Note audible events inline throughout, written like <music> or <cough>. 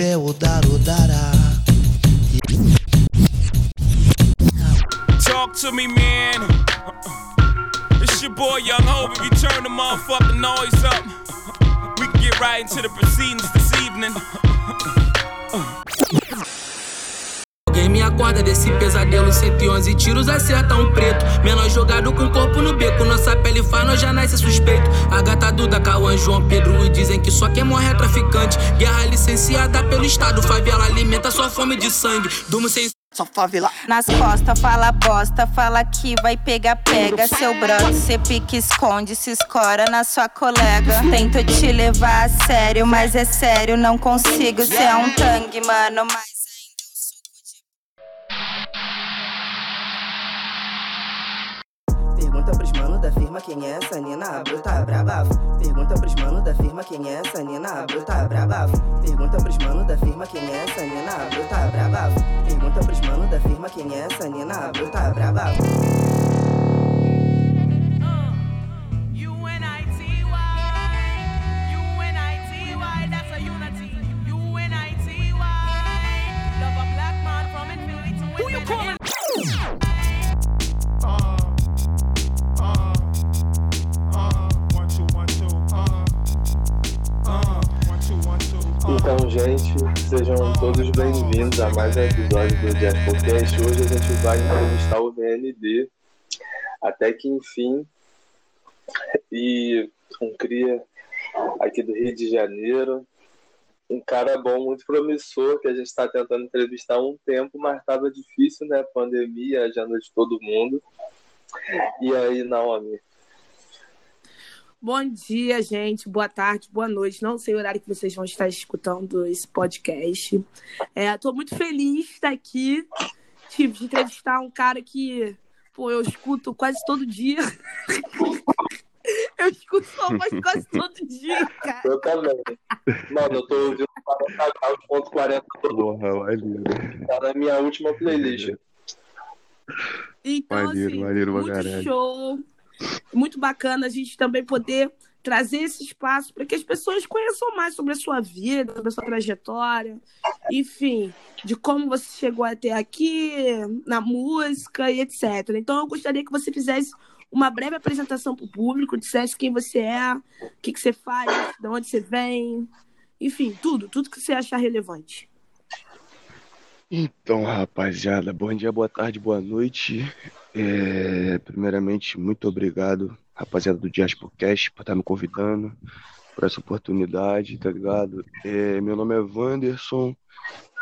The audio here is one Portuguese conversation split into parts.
pé, odar, odará. Talk to me, man. It's your boy Young Hope. If you turn the motherfucking noise up, we can get right into the proceedings acorda desse pesadelo 111 tiros acerta um preto Menor jogado com corpo no beco Nossa pele faz, nós já nasce suspeito A gata Duda, Cauã, João Pedro E dizem que só quem morre é traficante Guerra licenciada pelo Estado Favela alimenta sua fome de sangue Durmo sem só favela. Nas costas, fala bosta, fala que vai pegar, pega seu brother. Cê pique, esconde, se escora na sua colega. Tento te levar a sério, mas é sério, não consigo. Cê é um tangue, mano, mas. Pergunta pros mano da firma quem é essa Nina bruta braba. Pergunta pros mano da firma quem é essa Nina bruta braba. Pergunta pros mano da firma quem é essa Nina bruta braba. Pergunta pros mano da firma quem é essa Nina bruta braba. Então, gente, sejam todos bem-vindos a mais um episódio do Jazz Podcast. Hoje a gente vai entrevistar o VND, até que enfim, e um cria aqui do Rio de Janeiro, um cara bom, muito promissor, que a gente está tentando entrevistar há um tempo, mas estava difícil, né? Pandemia, agenda de todo mundo. E aí, Naomi, Bom dia, gente. Boa tarde, boa noite. Não sei o horário que vocês vão estar escutando esse podcast. Estou é, muito feliz de estar aqui, tipo, de entrevistar um cara que, pô, eu escuto quase todo dia. <laughs> eu escuto sua voz quase todo dia, cara. Eu também. Mano, eu tô ouvindo 40 graus, ponto 40 todo Porra, Tá na minha última playlist. Então, maneiro, assim, maneiro, muito show muito bacana a gente também poder trazer esse espaço para que as pessoas conheçam mais sobre a sua vida, sobre a sua trajetória, enfim, de como você chegou até aqui, na música e etc. Então, eu gostaria que você fizesse uma breve apresentação para o público, dissesse quem você é, o que, que você faz, de onde você vem, enfim, tudo, tudo que você achar relevante. Então, rapaziada, bom dia, boa tarde, boa noite. É, primeiramente, muito obrigado, rapaziada do Diasporcast, por estar me convidando, por essa oportunidade, tá ligado? É, meu nome é Wanderson,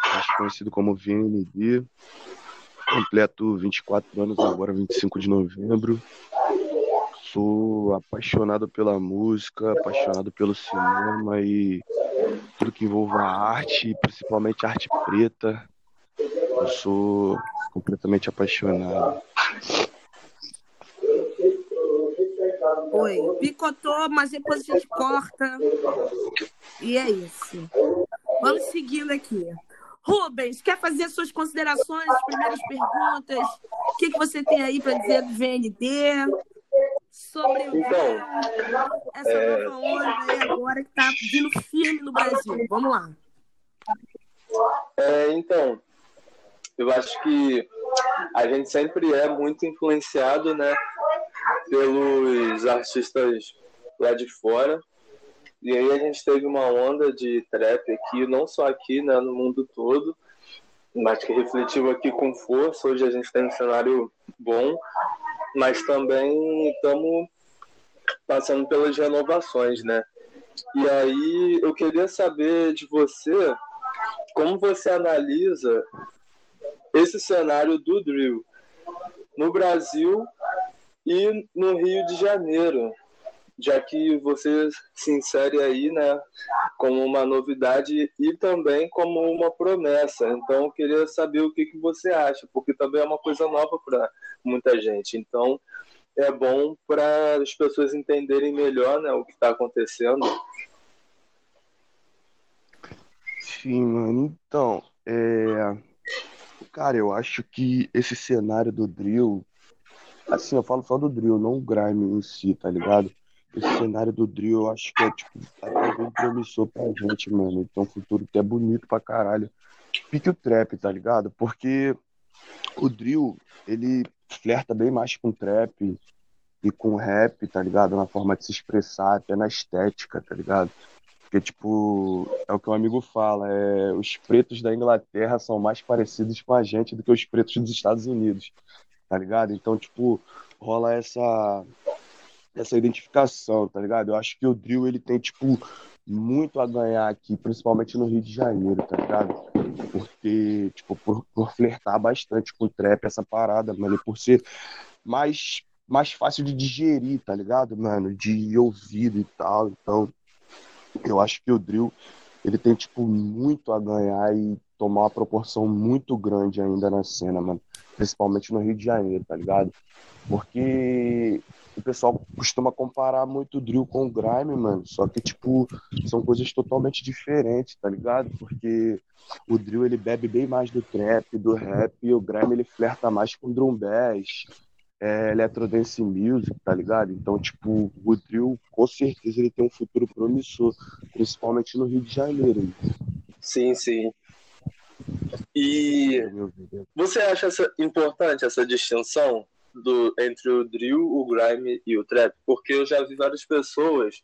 mais conhecido como VND, completo 24 anos agora, 25 de novembro. Sou apaixonado pela música, apaixonado pelo cinema e tudo que envolve a arte, principalmente arte preta. Eu sou completamente apaixonado. Oi, picotou, mas depois a gente corta. E é isso. Vamos seguindo aqui. Rubens, quer fazer suas considerações, as primeiras perguntas? O que, que você tem aí para dizer do VND? Sobre então, essa é... nova onda aí agora que está vindo firme no Brasil. Vamos lá. É, então, eu acho que a gente sempre é muito influenciado, né, pelos artistas lá de fora. E aí a gente teve uma onda de trap aqui, não só aqui, né, no mundo todo, mas que refletiu aqui com força. Hoje a gente tem um cenário bom, mas também estamos passando pelas renovações, né? E aí eu queria saber de você como você analisa esse cenário do drill no Brasil e no Rio de Janeiro, já que você se insere aí, né, como uma novidade e também como uma promessa. Então, eu queria saber o que, que você acha, porque também é uma coisa nova para muita gente. Então, é bom para as pessoas entenderem melhor, né, o que está acontecendo. Sim, mano. Então, é Cara, eu acho que esse cenário do drill Assim, eu falo só do drill, não o grime em si, tá ligado? Esse cenário do drill, eu acho que é, tipo, até bem promissor pra gente, mano. Então, um futuro que é bonito pra caralho. Pique o trap, tá ligado? Porque o drill, ele flerta bem mais com trap e com rap, tá ligado? Na forma de se expressar, até na estética, tá ligado? Porque, tipo, é o que um amigo fala, é, os pretos da Inglaterra são mais parecidos com a gente do que os pretos dos Estados Unidos, tá ligado? Então, tipo, rola essa essa identificação, tá ligado? Eu acho que o drill, ele tem, tipo, muito a ganhar aqui, principalmente no Rio de Janeiro, tá ligado? Porque, tipo, por, por flertar bastante com o trap, essa parada, mano, por ser mais, mais fácil de digerir, tá ligado, mano? De ouvido e tal. Então, eu acho que o drill, ele tem, tipo, muito a ganhar e tomar uma proporção muito grande ainda na cena, mano. Principalmente no Rio de Janeiro, tá ligado? Porque o pessoal costuma comparar muito o drill com o grime, mano. Só que, tipo, são coisas totalmente diferentes, tá ligado? Porque o drill, ele bebe bem mais do trap, do rap, e o grime, ele flerta mais com drum bass, é, electrodance music, tá ligado? Então, tipo, o drill, com certeza, ele tem um futuro promissor, principalmente no Rio de Janeiro. Sim, sim. E você acha essa, importante essa distinção do, entre o drill, o grime e o trap? Porque eu já vi várias pessoas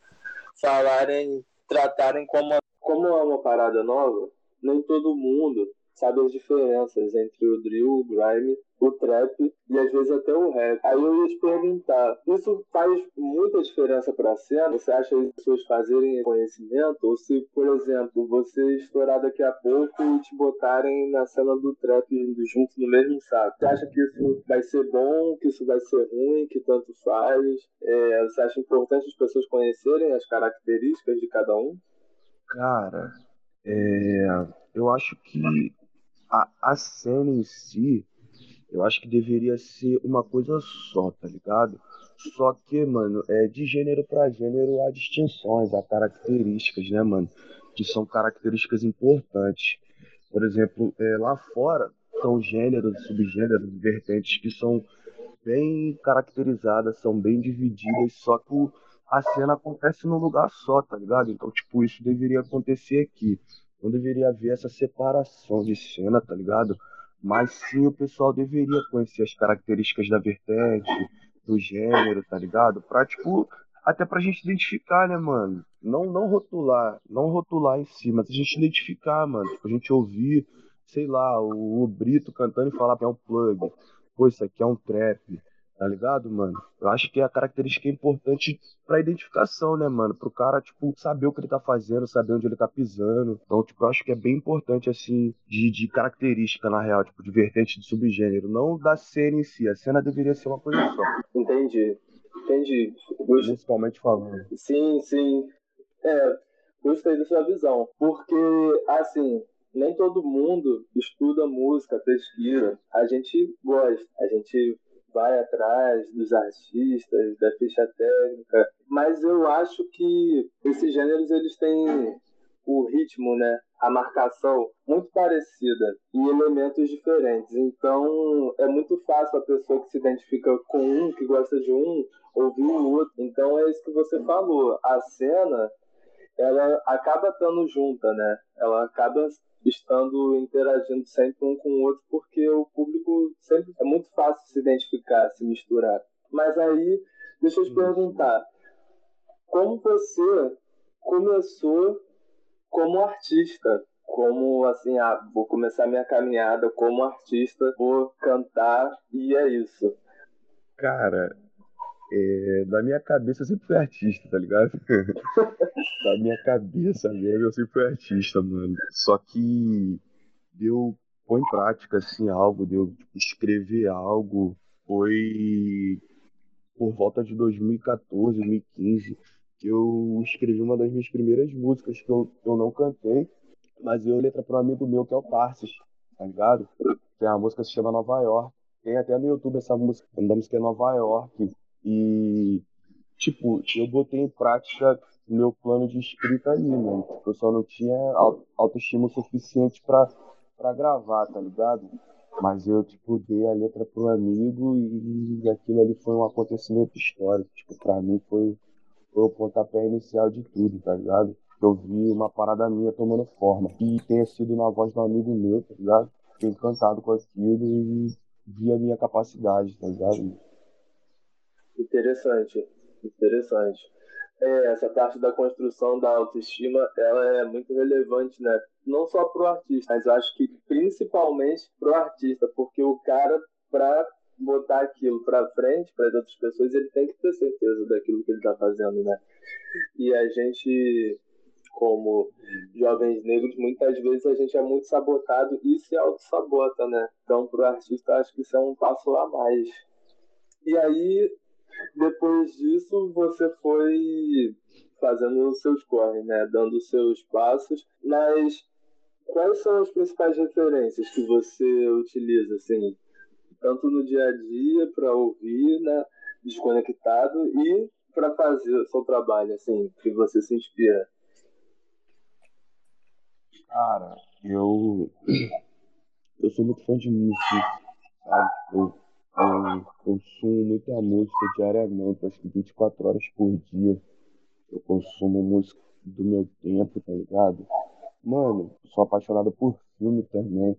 falarem, tratarem como, como é uma parada nova, nem todo mundo sabe as diferenças entre o drill, o grime, o trap e às vezes até o rap. Aí eu ia te perguntar, isso faz muita diferença para a cena? Você acha que as pessoas fazerem conhecimento? Ou se, por exemplo, você estourar daqui a pouco e te botarem na cena do trap junto no mesmo saco? Você acha que isso vai ser bom, que isso vai ser ruim, que tanto faz? É, você acha importante as pessoas conhecerem as características de cada um? Cara, é, eu acho que a, a cena em si, eu acho que deveria ser uma coisa só, tá ligado? Só que, mano, é, de gênero para gênero há distinções, há características, né, mano? Que são características importantes. Por exemplo, é, lá fora são gêneros, subgêneros, vertentes que são bem caracterizadas, são bem divididas, só que a cena acontece num lugar só, tá ligado? Então, tipo, isso deveria acontecer aqui. Não deveria haver essa separação de cena, tá ligado? Mas sim o pessoal deveria conhecer as características da vertente, do gênero, tá ligado? Pra, tipo, até pra gente identificar, né, mano? Não, não rotular, não rotular em si, mas a gente identificar, mano. Tipo, a gente ouvir, sei lá, o, o Brito cantando e falar que é um plug. Pô, isso aqui é um trap Tá ligado, mano? Eu acho que é a característica importante pra identificação, né, mano? Pro cara, tipo, saber o que ele tá fazendo, saber onde ele tá pisando. Então, tipo, eu acho que é bem importante, assim, de, de característica, na real, tipo, de vertente de subgênero. Não da cena em si. A cena deveria ser uma coisa só. Entendi. Entendi. Principalmente falando. Sim, sim. É, gostei da sua visão. Porque, assim, nem todo mundo estuda música, pesquisa. A gente gosta, a gente vai atrás dos artistas, da ficha técnica, mas eu acho que esses gêneros eles têm o ritmo, né, a marcação muito parecida e elementos diferentes. Então é muito fácil a pessoa que se identifica com um, que gosta de um, ouvir o outro. Então é isso que você falou. A cena ela acaba estando junta, né? Ela acaba estando interagindo sempre um com o outro, porque o público sempre é muito fácil se identificar, se misturar. Mas aí, deixa eu te perguntar, como você começou como artista? Como assim, ah, vou começar minha caminhada como artista, vou cantar e é isso. Cara, é, na minha cabeça eu sempre fui artista, tá ligado? <laughs> na minha cabeça mesmo eu sempre fui artista, mano. Só que deu pôr em prática assim algo, deu tipo, escrever algo, foi por volta de 2014, 2015 que eu escrevi uma das minhas primeiras músicas que eu, eu não cantei, mas eu letra para um amigo meu que é o Tarsis, tá ligado? Que é a música se chama Nova York. Tem até no YouTube essa música, a música é Nova York. E, tipo, eu botei em prática meu plano de escrita ali, mano. Tipo, eu só não tinha autoestima suficiente pra, pra gravar, tá ligado? Mas eu, tipo, dei a letra pro amigo e aquilo ali foi um acontecimento histórico. Tipo, pra mim foi, foi o pontapé inicial de tudo, tá ligado? Eu vi uma parada minha tomando forma. E tenha sido na voz do amigo meu, tá ligado? Fiquei encantado com aquilo e vi a minha capacidade, tá ligado? Interessante, interessante. É, essa parte da construção da autoestima, ela é muito relevante, né? Não só para o artista, mas acho que principalmente para o artista, porque o cara, para botar aquilo para frente para as outras pessoas, ele tem que ter certeza daquilo que ele está fazendo, né? E a gente, como jovens negros, muitas vezes a gente é muito sabotado e se auto-sabota, né? Então, para o artista, acho que isso é um passo a mais. E aí, depois disso, você foi fazendo os seus corres, né? Dando os seus passos. Mas quais são as principais referências que você utiliza, assim? Tanto no dia a dia, para ouvir, né? Desconectado e para fazer o seu trabalho, assim, que você se inspira? Cara, eu. Eu sou muito fã de música, sabe? Eu eu consumo muita música diariamente, acho que 24 horas por dia. Eu consumo música do meu tempo, tá ligado? Mano, sou apaixonado por filme também,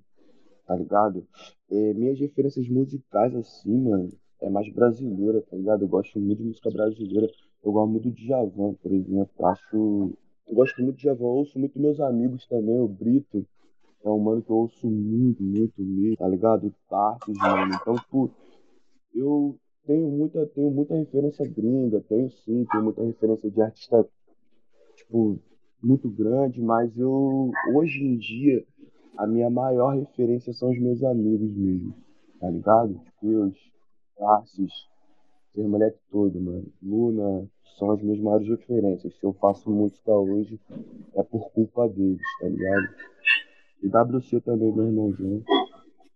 tá ligado? É, minhas referências musicais, assim, mano, é mais brasileira, tá ligado? Eu gosto muito de música brasileira. Eu gosto muito do Djavan, por exemplo. Acho. Eu gosto muito de Djavan, ouço muito meus amigos também, o Brito. É um mano que eu ouço muito, muito mesmo, tá ligado? Tartes, mano. Então, pô, eu tenho muita, tenho muita referência gringa, tenho sim, tenho muita referência de artista, tipo, muito grande, mas eu, hoje em dia, a minha maior referência são os meus amigos mesmo, tá ligado? Eu, Tarsis, ser moleque todo, mano. Luna, são as minhas maiores referências. Se eu faço música hoje, é por culpa deles, tá ligado? E WC também, meu irmãozinho.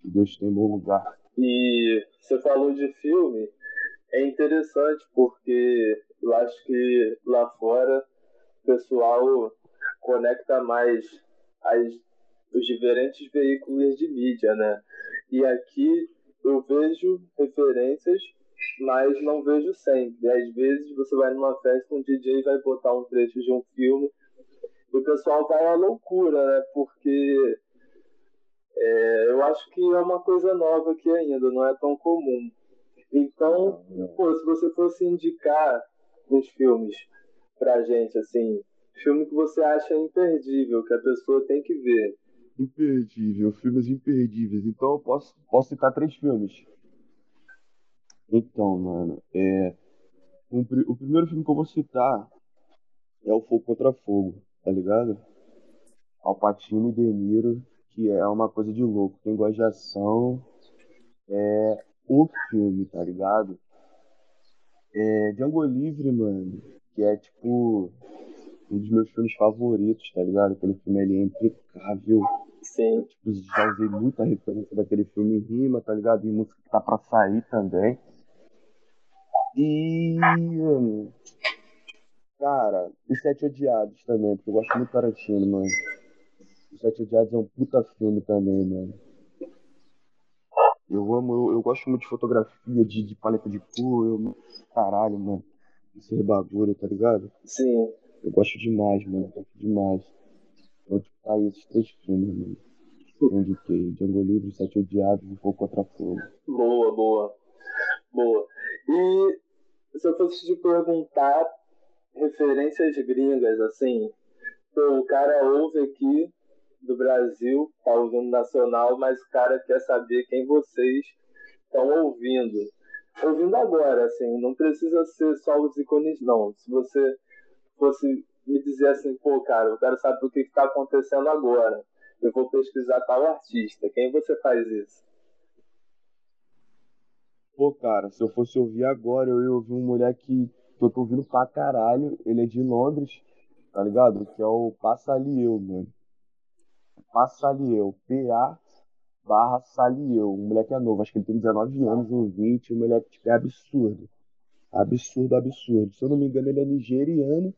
Que Deus tem bom lugar. E você falou de filme, é interessante porque eu acho que lá fora o pessoal conecta mais as, os diferentes veículos de mídia, né? E aqui eu vejo referências, mas não vejo sempre. Às vezes você vai numa festa, um DJ vai botar um trecho de um filme e o pessoal vai à loucura, né? Porque é, eu acho que é uma coisa nova aqui ainda, não é tão comum. Então, pô, se você fosse indicar uns filmes pra gente, assim, filme que você acha imperdível, que a pessoa tem que ver. Imperdível, filmes imperdíveis. Então eu posso, posso citar três filmes. Então, mano, é. Um, o primeiro filme que eu vou citar é o Fogo Contra Fogo, tá ligado? Alpatino e De Niro que é uma coisa de louco. Quem gosta de ação é o filme, tá ligado? É Django Livre, mano, que é tipo um dos meus filmes favoritos, tá ligado? Aquele filme ali é impecável. Sim. Tipo, já usei muita referência daquele filme em rima, tá ligado? E música que tá pra sair também. E. Cara, Os Sete Odiados também, porque eu gosto muito do Tarantino, mano. Sete Odiados é um puta filme também, mano. Eu amo, eu, eu gosto muito de fotografia, de, de paleta de cor, eu, caralho, mano. Esse bagulho, tá ligado? Sim. Eu gosto demais, mano. Eu gosto demais. Então, tipo, tá aí esses três filmes, mano. Eu indiquei. Django Livre, Sete Odiados e Fogo Contra Fogo. Boa, boa. Boa. E se eu fosse te perguntar referências gringas, assim, pô, o cara ouve aqui do Brasil, tá ouvindo nacional, mas o cara quer saber quem vocês estão ouvindo. Ouvindo agora, assim, não precisa ser só os ícones, não. Se você fosse me dizer assim, pô, cara, eu quero saber o que está acontecendo agora. Eu vou pesquisar tal artista. Quem você faz isso? Pô, cara, se eu fosse ouvir agora, eu ia ouvir um moleque que eu tô ouvindo pra caralho. Ele é de Londres, tá ligado? Que é o Passalieu, mano. Passalieu, P-A barra Salieu. O moleque é novo, acho que ele tem 19 anos ou 20. O moleque tipo, é absurdo. Absurdo, absurdo. Se eu não me engano, ele é nigeriano,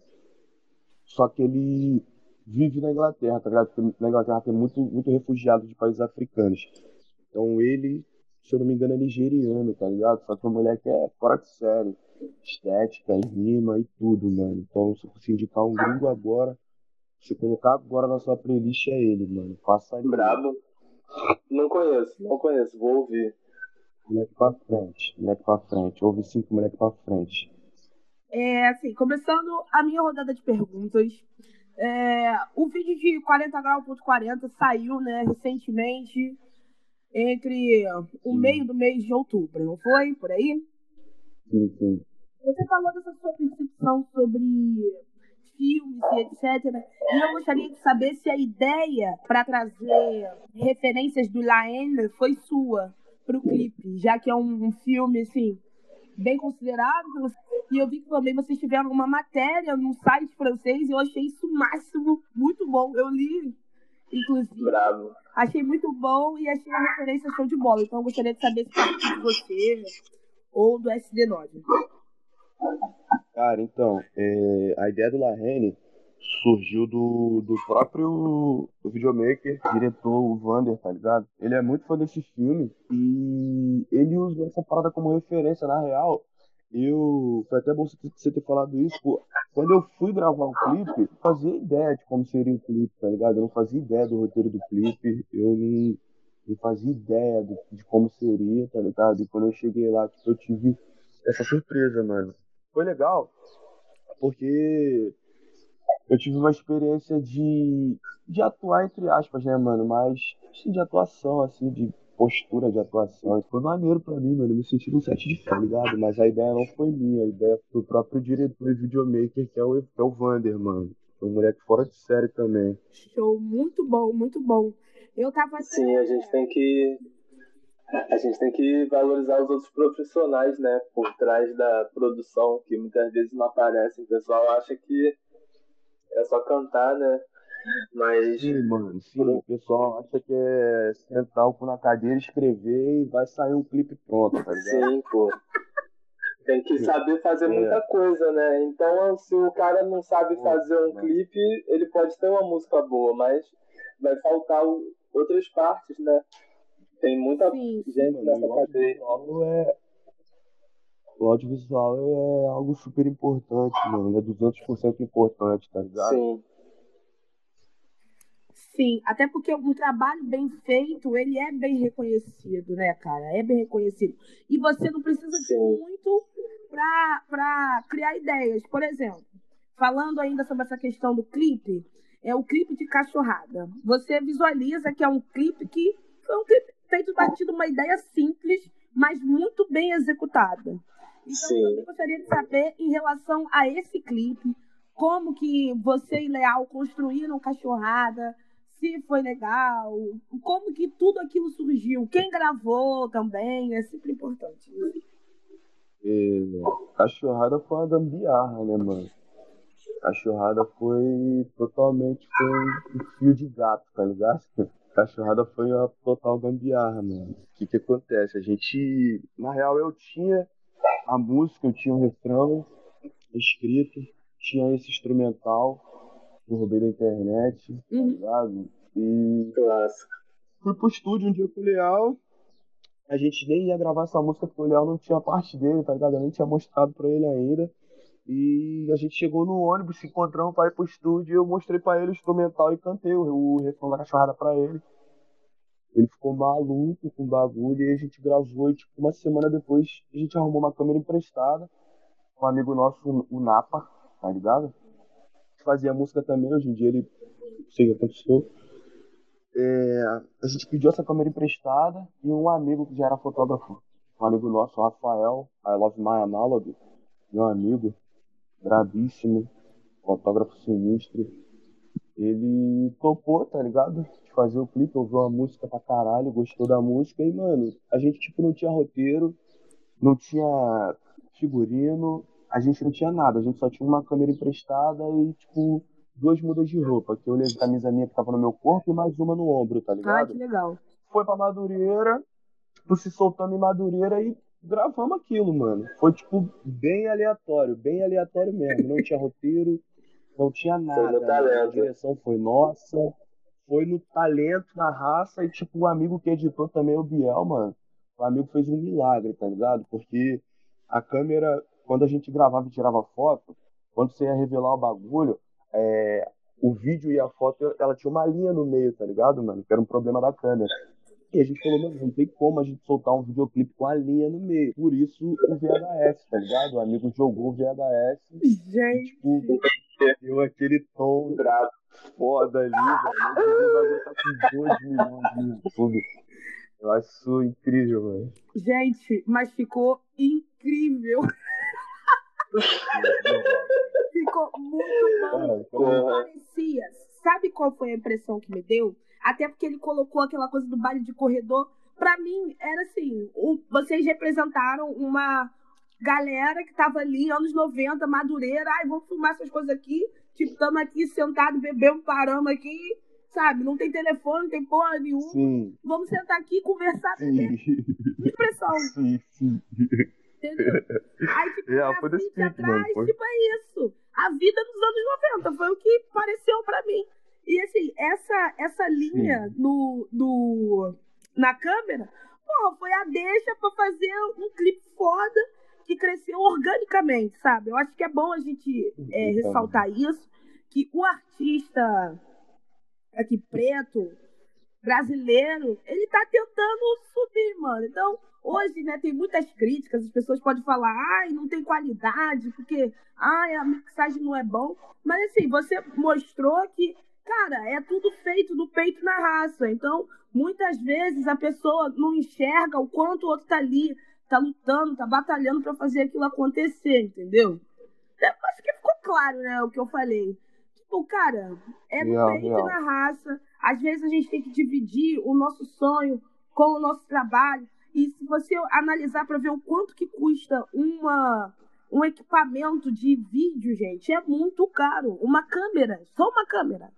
só que ele vive na Inglaterra, tá ligado? Porque na Inglaterra tem muito, muito refugiado de países africanos. Então ele, se eu não me engano, é nigeriano, tá ligado? Só que o moleque é fora de série. Estética, rima e tudo, mano. Então, se eu fosse indicar um gringo agora, se colocar agora na sua playlist é ele, mano. Faça aí. Brabo. Não conheço, não conheço, vou ouvir. Moleque pra frente, moleque pra frente. Ouve cinco moleque pra frente. É, assim, começando a minha rodada de perguntas. É, o vídeo de 40 grau.40 saiu, né, recentemente, entre o meio do mês de outubro, não foi? Por aí? Sim, sim. Você falou dessa sua percepção sobre e etc. E eu gostaria de saber se a ideia para trazer referências do Laene foi sua para o clipe, já que é um, um filme assim bem considerado. E eu vi que também vocês tiveram uma matéria no site francês e eu achei isso máximo, muito bom. Eu li, inclusive. Bravo. Achei muito bom e achei a referência show de bola. Então eu gostaria de saber se foi de você ou do SD9. Cara, então, é, a ideia do Larrene surgiu do, do próprio videomaker, diretor, o Vander, tá ligado? Ele é muito fã desse filme e ele usa essa parada como referência, na real. Eu. Foi até bom você ter falado isso, pô. Quando eu fui gravar o clipe, eu fazia ideia de como seria o clipe, tá ligado? Eu não fazia ideia do roteiro do clipe, eu não, não fazia ideia de, de como seria, tá ligado? E quando eu cheguei lá, tipo, eu tive essa surpresa, mano. Foi legal, porque eu tive uma experiência de, de atuar, entre aspas, né, mano? Mas assim, de atuação, assim, de postura de atuação. Foi maneiro pra mim, mano. Eu me senti no set de fã, ligado? Mas a ideia não foi minha, a ideia foi do próprio diretor e videomaker, que é o, que é o Vander, mano. Um moleque fora de série também. Show, muito bom, muito bom. Eu tava. Sim, a gente tem que a gente tem que valorizar os outros profissionais, né, por trás da produção, que muitas vezes não aparecem. O pessoal acha que é só cantar, né? Mas. Sim, mano, sim. O pessoal acha que é sentar o cu na cadeira, escrever e vai sair um clipe pronto, tá ligado? Sim, pô. Tem que saber fazer é. muita coisa, né? Então, se o cara não sabe fazer um clipe, ele pode ter uma música boa, mas vai faltar outras partes, né? Tem muita Sim. gente nessa cadeia. É... O audiovisual é algo super importante, mano. É 200% importante, tá ligado? Sim. Sim, até porque um trabalho bem feito, ele é bem reconhecido, né, cara? É bem reconhecido. E você não precisa de muito para criar ideias. Por exemplo, falando ainda sobre essa questão do clipe, é o clipe de cachorrada. Você visualiza que é um clipe que é um clipe feito de uma ideia simples, mas muito bem executada. Então, Sim. eu gostaria de saber, em relação a esse clipe, como que você e Leal construíram Cachorrada, se foi legal, como que tudo aquilo surgiu, quem gravou também, é sempre importante. Né? É, cachorrada foi uma gambiarra, né, mano? Cachorrada foi totalmente foi um fio de gato, tá ligado? <laughs> Cachorrada foi uma total gambiarra, mano. O que que acontece? A gente, na real, eu tinha a música, eu tinha um refrão escrito, tinha esse instrumental que eu roubei da internet, tá uhum. tá ligado? E. Clássico. Fui pro estúdio um dia com o Leal. A gente nem ia gravar essa música porque o Leal não tinha parte dele, tá ligado? Eu nem tinha mostrado pra ele ainda. E a gente chegou no ônibus, se encontramos para ir pro estúdio e eu mostrei para ele o instrumental e cantei o, o refrão da cachorrada para ele. Ele ficou maluco com o bagulho e a gente gravou e tipo, uma semana depois a gente arrumou uma câmera emprestada. Um amigo nosso, o Napa, tá ligado? Fazia música também, hoje em dia ele não sei o que aconteceu. É, a gente pediu essa câmera emprestada e um amigo que já era fotógrafo, um amigo nosso, o Rafael, I Love My Analog, meu amigo, brabíssimo, fotógrafo sinistro. Ele topou, tá ligado? De fazer o clipe, ouviu a música pra caralho, gostou da música e, mano, a gente, tipo, não tinha roteiro, não tinha figurino, a gente não tinha nada, a gente só tinha uma câmera emprestada e, tipo, duas mudas de roupa, que eu levei camisa minha que tava no meu corpo e mais uma no ombro, tá ligado? Ah, que legal. Foi pra Madureira, tu se soltando em Madureira e gravamos aquilo, mano. Foi, tipo, bem aleatório, bem aleatório mesmo. Não tinha roteiro, não tinha nada. A direção foi nossa, foi no talento, na raça, e tipo, o amigo que editou também, o Biel, mano, o amigo fez um milagre, tá ligado? Porque a câmera, quando a gente gravava e tirava foto, quando você ia revelar o bagulho, é, o vídeo e a foto, ela tinha uma linha no meio, tá ligado, mano? Que era um problema da câmera. E a gente falou, mano, não tem como a gente soltar um videoclipe com a linha no meio. Por isso o VHS, tá ligado? O amigo jogou o VHS. Gente. E, tipo, deu aquele tom foda ali, velho. O bagulho tá com 2 milhões no YouTube. Eu acho isso incrível, mano. Gente, mas ficou incrível. <laughs> ficou muito bom. Parecia. Sabe qual foi a impressão que me deu? Até porque ele colocou aquela coisa do baile de corredor. Pra mim, era assim: um, vocês representaram uma galera que tava ali, anos 90, madureira. Ai, vamos filmar essas coisas aqui. Tipo, estamos aqui sentados, bebendo, paramos aqui. Sabe? Não tem telefone, não tem porra nenhuma. Sim. Vamos sentar aqui e conversar. Sim. Expressão. <laughs> Sim, sim. Entendeu? Aí, tipo, É, a foi desse tipo, mano, atrás, foi. tipo, é isso. A vida dos anos 90 foi o que pareceu pra mim. E assim, essa, essa linha no, no, na câmera, pô, foi a deixa pra fazer um clipe foda que cresceu organicamente, sabe? Eu acho que é bom a gente é, ressaltar isso, que o artista aqui preto, brasileiro, ele tá tentando subir, mano. Então, hoje, né, tem muitas críticas, as pessoas podem falar, ai, não tem qualidade, porque, ai, a mixagem não é bom. Mas, assim, você mostrou que, cara, é tudo feito no peito na raça. Então, muitas vezes a pessoa não enxerga o quanto o outro tá ali, tá lutando, tá batalhando para fazer aquilo acontecer, entendeu? Eu acho que ficou claro, né, o que eu falei. Tipo, cara, é no peito e real. na raça. Às vezes a gente tem que dividir o nosso sonho com o nosso trabalho. E se você analisar para ver o quanto que custa uma, um equipamento de vídeo, gente, é muito caro. Uma câmera, só uma câmera,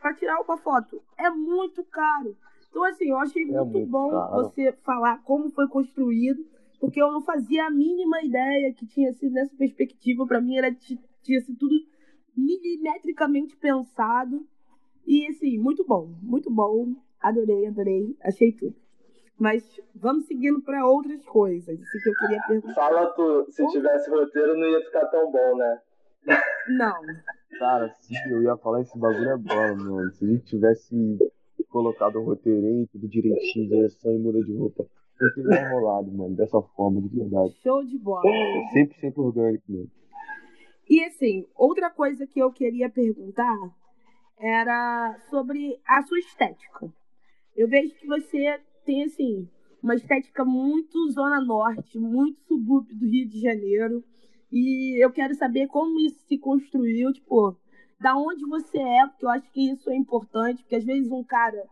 para tirar uma foto, é muito caro. Então, assim, eu achei muito, muito bom caro. você falar como foi construído, porque eu não fazia a mínima ideia que tinha sido nessa perspectiva. Para mim, era, ti- tinha sido tudo milimetricamente pensado. E, assim, muito bom, muito bom. Adorei, adorei, achei tudo. Mas vamos seguindo para outras coisas. Isso que eu queria perguntar. Fala tu, se tivesse roteiro não ia ficar tão bom, né? Não, Cara, sim, eu ia falar esse bagulho é bola, mano. Se a gente tivesse colocado o roteirinho, tudo direitinho, direção e muda de roupa, não teria rolado, mano, dessa forma, de verdade. show de bola. 100% orgânico, mano. E assim, outra coisa que eu queria perguntar era sobre a sua estética. Eu vejo que você tem assim uma estética muito zona norte, muito subúrbio do Rio de Janeiro. E eu quero saber como isso se construiu, tipo, da onde você é, porque eu acho que isso é importante, porque às vezes um cara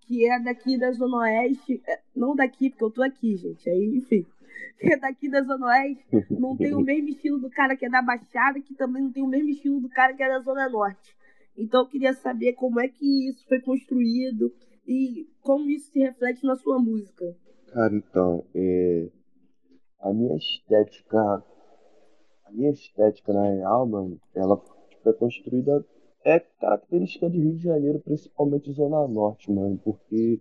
que é daqui da Zona Oeste, é, não daqui, porque eu tô aqui, gente, aí, enfim, <laughs> que é daqui da Zona Oeste, não tem o <laughs> mesmo estilo do cara que é da Baixada, que também não tem o mesmo estilo do cara que é da Zona Norte. Então eu queria saber como é que isso foi construído e como isso se reflete na sua música. Cara, então, é... a minha estética, a minha estética, na real, mano, ela é construída, é característica de Rio de Janeiro, principalmente Zona Norte, mano, porque,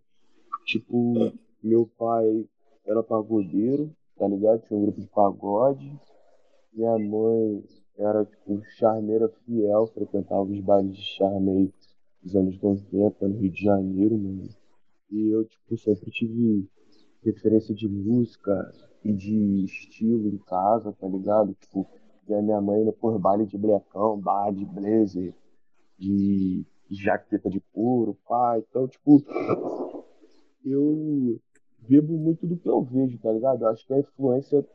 tipo, meu pai era pagodeiro, tá ligado? Tinha um grupo de pagode, minha mãe era, tipo, charmeira fiel, frequentava os bailes de charme dos anos 90 no Rio de Janeiro, mano. E eu, tipo, sempre tive referência de música e de estilo em casa, tá ligado? Tipo, via minha mãe indo por baile de blecão, bar de blazer, de jaqueta de couro, pá. Então, tipo, eu bebo muito do que eu vejo, tá ligado? Acho que a influência,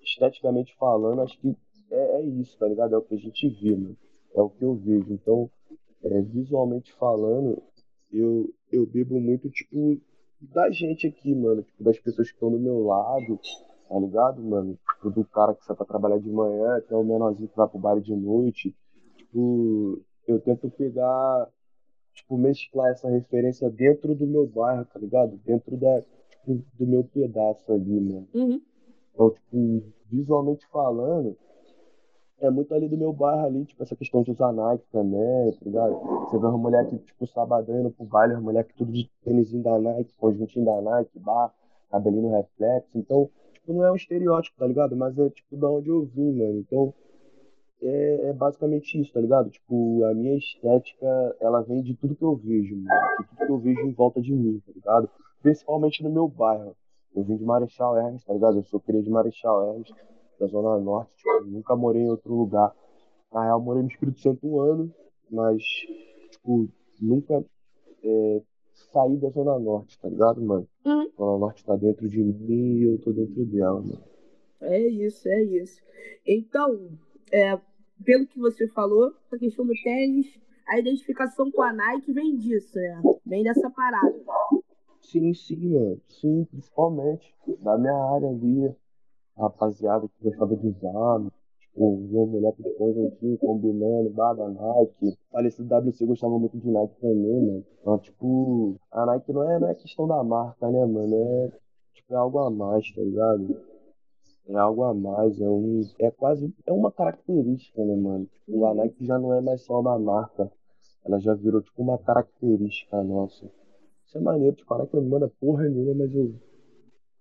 esteticamente falando, acho que é, é isso, tá ligado? É o que a gente vê, mano. É o que eu vejo. Então, é, visualmente falando, eu, eu bebo muito, tipo, da gente aqui, mano. Tipo, das pessoas que estão do meu lado, tá ligado, mano? Tipo, do cara que sai pra trabalhar de manhã, até o menorzinho que vai pro baile de noite. Tipo, eu tento pegar, tipo, mesclar essa referência dentro do meu bairro, tá ligado? Dentro da, tipo, do meu pedaço ali, mano. Uhum. Então, tipo, visualmente falando, é muito ali do meu bairro ali, tipo, essa questão de usar Nike também, tá ligado? Você vê uma mulher que, tipo, sabadão indo pro baile, mulher que tudo de tênisinho da Nike, conjuntinho da Nike, bar, cabelinho reflexo. Então, tipo, não é um estereótipo, tá ligado? Mas é, tipo, da onde eu vim, mano. Então, é, é basicamente isso, tá ligado? Tipo, a minha estética, ela vem de tudo que eu vejo, mano. De tudo que eu vejo em volta de mim, tá ligado? Principalmente no meu bairro. Eu vim de Marechal Hermes, tá ligado? Eu sou cria de Marechal Hermes da Zona Norte, tipo, nunca morei em outro lugar. Na real, morei no Espírito Santo um ano, mas, tipo, nunca é, saí da Zona Norte, tá ligado, mano? Hum. A Zona Norte tá dentro de mim e eu tô dentro dela, mano. É isso, é isso. Então, é, pelo que você falou, a questão do tênis, a identificação com a Nike vem disso, né? Vem dessa parada. Sim, sim, mano. Sim, principalmente. Da minha área ali, rapaziada que gostava de usar, que depois não tinha, combinando, bada Nike. Falecido WC gostava muito de Nike também, mano. Então, tipo, a Nike não é, não é questão da marca, né, mano? É, tipo, é algo a mais, tá ligado? É algo a mais, é um. É quase. É uma característica, né, mano? Tipo, a Nike já não é mais só uma marca. Ela já virou, tipo, uma característica nossa. Isso é maneiro, tipo, a Nike não manda porra nenhuma, mas eu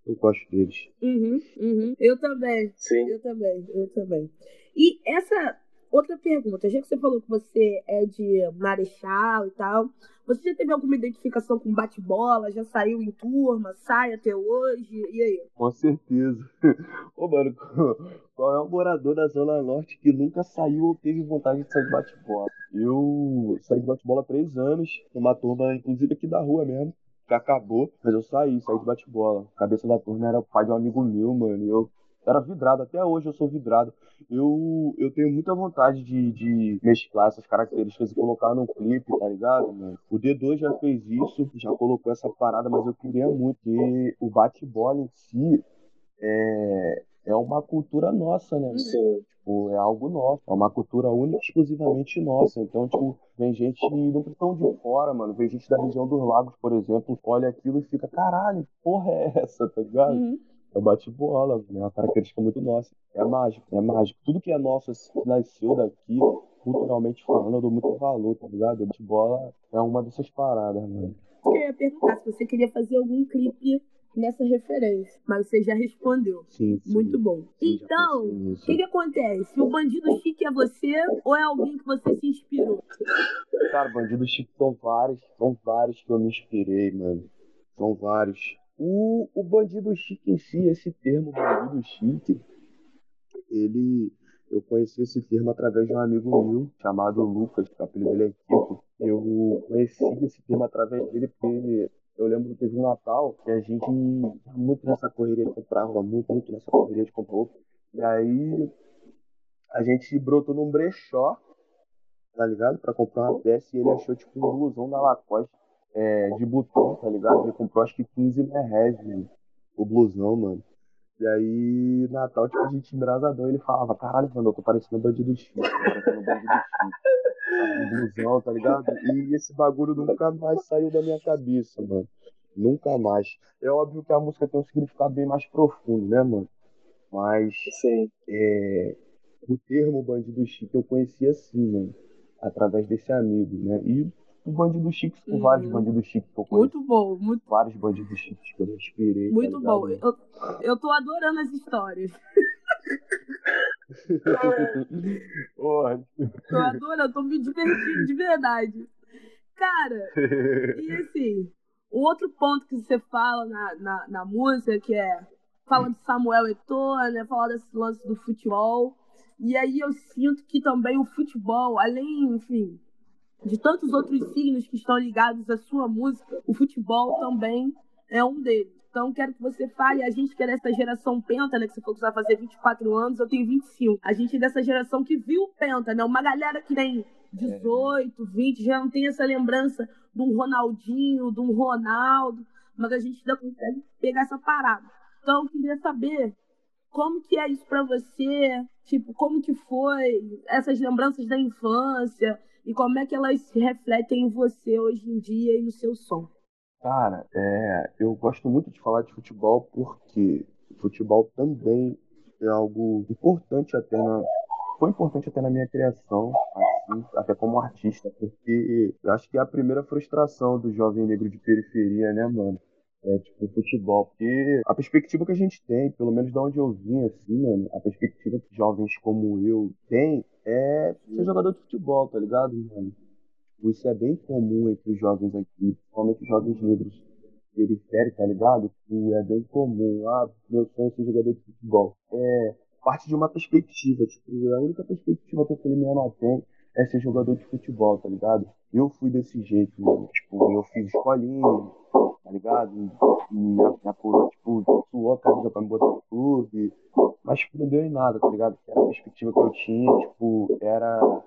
eu gosto deles. Uhum, uhum. Eu também. Sim. Eu também, eu também. E essa outra pergunta, já que você falou que você é de Marechal e tal, você já teve alguma identificação com bate-bola? Já saiu em turma? Sai até hoje? E aí? Com certeza. <laughs> Ô, mano, <laughs> qual é o morador da Zona Norte que nunca saiu ou teve vontade de sair de bate-bola? Eu saí de bate-bola há três anos, numa turma, inclusive aqui da rua mesmo que acabou, mas eu saí, saí de bate-bola. Cabeça da turma era o pai de um amigo meu, mano. Eu era vidrado, até hoje eu sou vidrado. Eu, eu tenho muita vontade de, de mesclar essas características e colocar no clipe, tá ligado, mano? O D2 já fez isso, já colocou essa parada, mas eu queria muito que o bate-bola em si é, é uma cultura nossa, né? Sim. Tipo, é algo nosso, é uma cultura única exclusivamente nossa. Então, tipo, vem gente não tão de fora, mano. Vem gente da região dos lagos, por exemplo, olha aquilo e fica, caralho, porra é essa, tá ligado? Uhum. É o bate-bola? É uma característica muito nossa. É mágico, é mágico. Tudo que é nosso, assim, nasceu daqui, culturalmente falando, eu dou muito valor, tá ligado? Bate-bola é uma dessas paradas, mano. Eu ia perguntar se você queria fazer algum clipe nessa referência, mas você já respondeu. Sim, sim. Muito bom. Sim, então, o que, que acontece? O Bandido Chique é você ou é alguém que você se inspirou? Cara, Bandido Chique são vários, são vários que eu me inspirei, mano. São vários. O, o Bandido Chique em si, esse termo Bandido Chique, ele... Eu conheci esse termo através de um amigo meu chamado Lucas, que o apelido dele é Kiko. Eu conheci esse termo através dele porque eu lembro que teve um Natal que a gente muito nessa correria de comprar roupa, muito, muito nessa correria de comprar roupa. E aí a gente brotou num brechó, tá ligado? Pra comprar uma peça e ele achou tipo um blusão da Lacoste é, de botão, tá ligado? Ele comprou acho que 15 reais o blusão, mano. E aí, Natal, tipo, a gente embrasadão, ele falava, caralho, mano, eu tô parecendo bandido X, tô parecendo bandido X blusão, tá ligado? E esse bagulho nunca mais saiu da minha cabeça, mano. Nunca mais. É óbvio que a música tem um significado bem mais profundo, né, mano? Mas. É, o termo bandido chique eu conheci assim, mano. Através desse amigo, né? E o bandido chique, uhum. vários bandidos chiques que eu conheço. Muito bom, muito Vários bandidos chiques que eu me inspirei. Tá muito tá bom. Eu, eu tô adorando as histórias. <laughs> <laughs> Porra. Tô adorando, tô me divertindo de verdade. Cara, e assim, outro ponto que você fala na, na, na música, que é fala de Samuel Eto'o, né? Fala desse lance do futebol. E aí eu sinto que também o futebol, além, enfim, de tantos outros signos que estão ligados à sua música, o futebol também é um deles. Então, quero que você fale. A gente que é dessa geração Penta, né? Que você falou que vai fazer 24 anos, eu tenho 25. A gente é dessa geração que viu Penta, né? Uma galera que tem 18, 20, já não tem essa lembrança de um Ronaldinho, de um Ronaldo, mas a gente ainda consegue pegar essa parada. Então, eu queria saber como que é isso para você, tipo, como que foi essas lembranças da infância e como é que elas se refletem em você hoje em dia e no seu som. Cara, é, eu gosto muito de falar de futebol porque futebol também é algo importante até na, foi importante até na minha criação, assim, até como artista, porque eu acho que é a primeira frustração do jovem negro de periferia, né, mano? É, tipo, futebol. Porque a perspectiva que a gente tem, pelo menos de onde eu vim, assim, mano, a perspectiva que jovens como eu têm é ser jogador de futebol, tá ligado, mano? Isso é bem comum entre os jovens aqui, principalmente os jovens negros periféricos, tá ligado? É bem comum. Ah, meu sonho é ser jogador de futebol. É parte de uma perspectiva, tipo, a única perspectiva que aquele menor tem é ser jogador de futebol, tá ligado? Eu fui desse jeito, mano. Tipo, eu fiz escolinha, tá ligado? E minha, minha coroa, tipo, suou a camisa pra me botar no clube. Mas, tipo, não deu em nada, tá ligado? Era a perspectiva que eu tinha, tipo, era.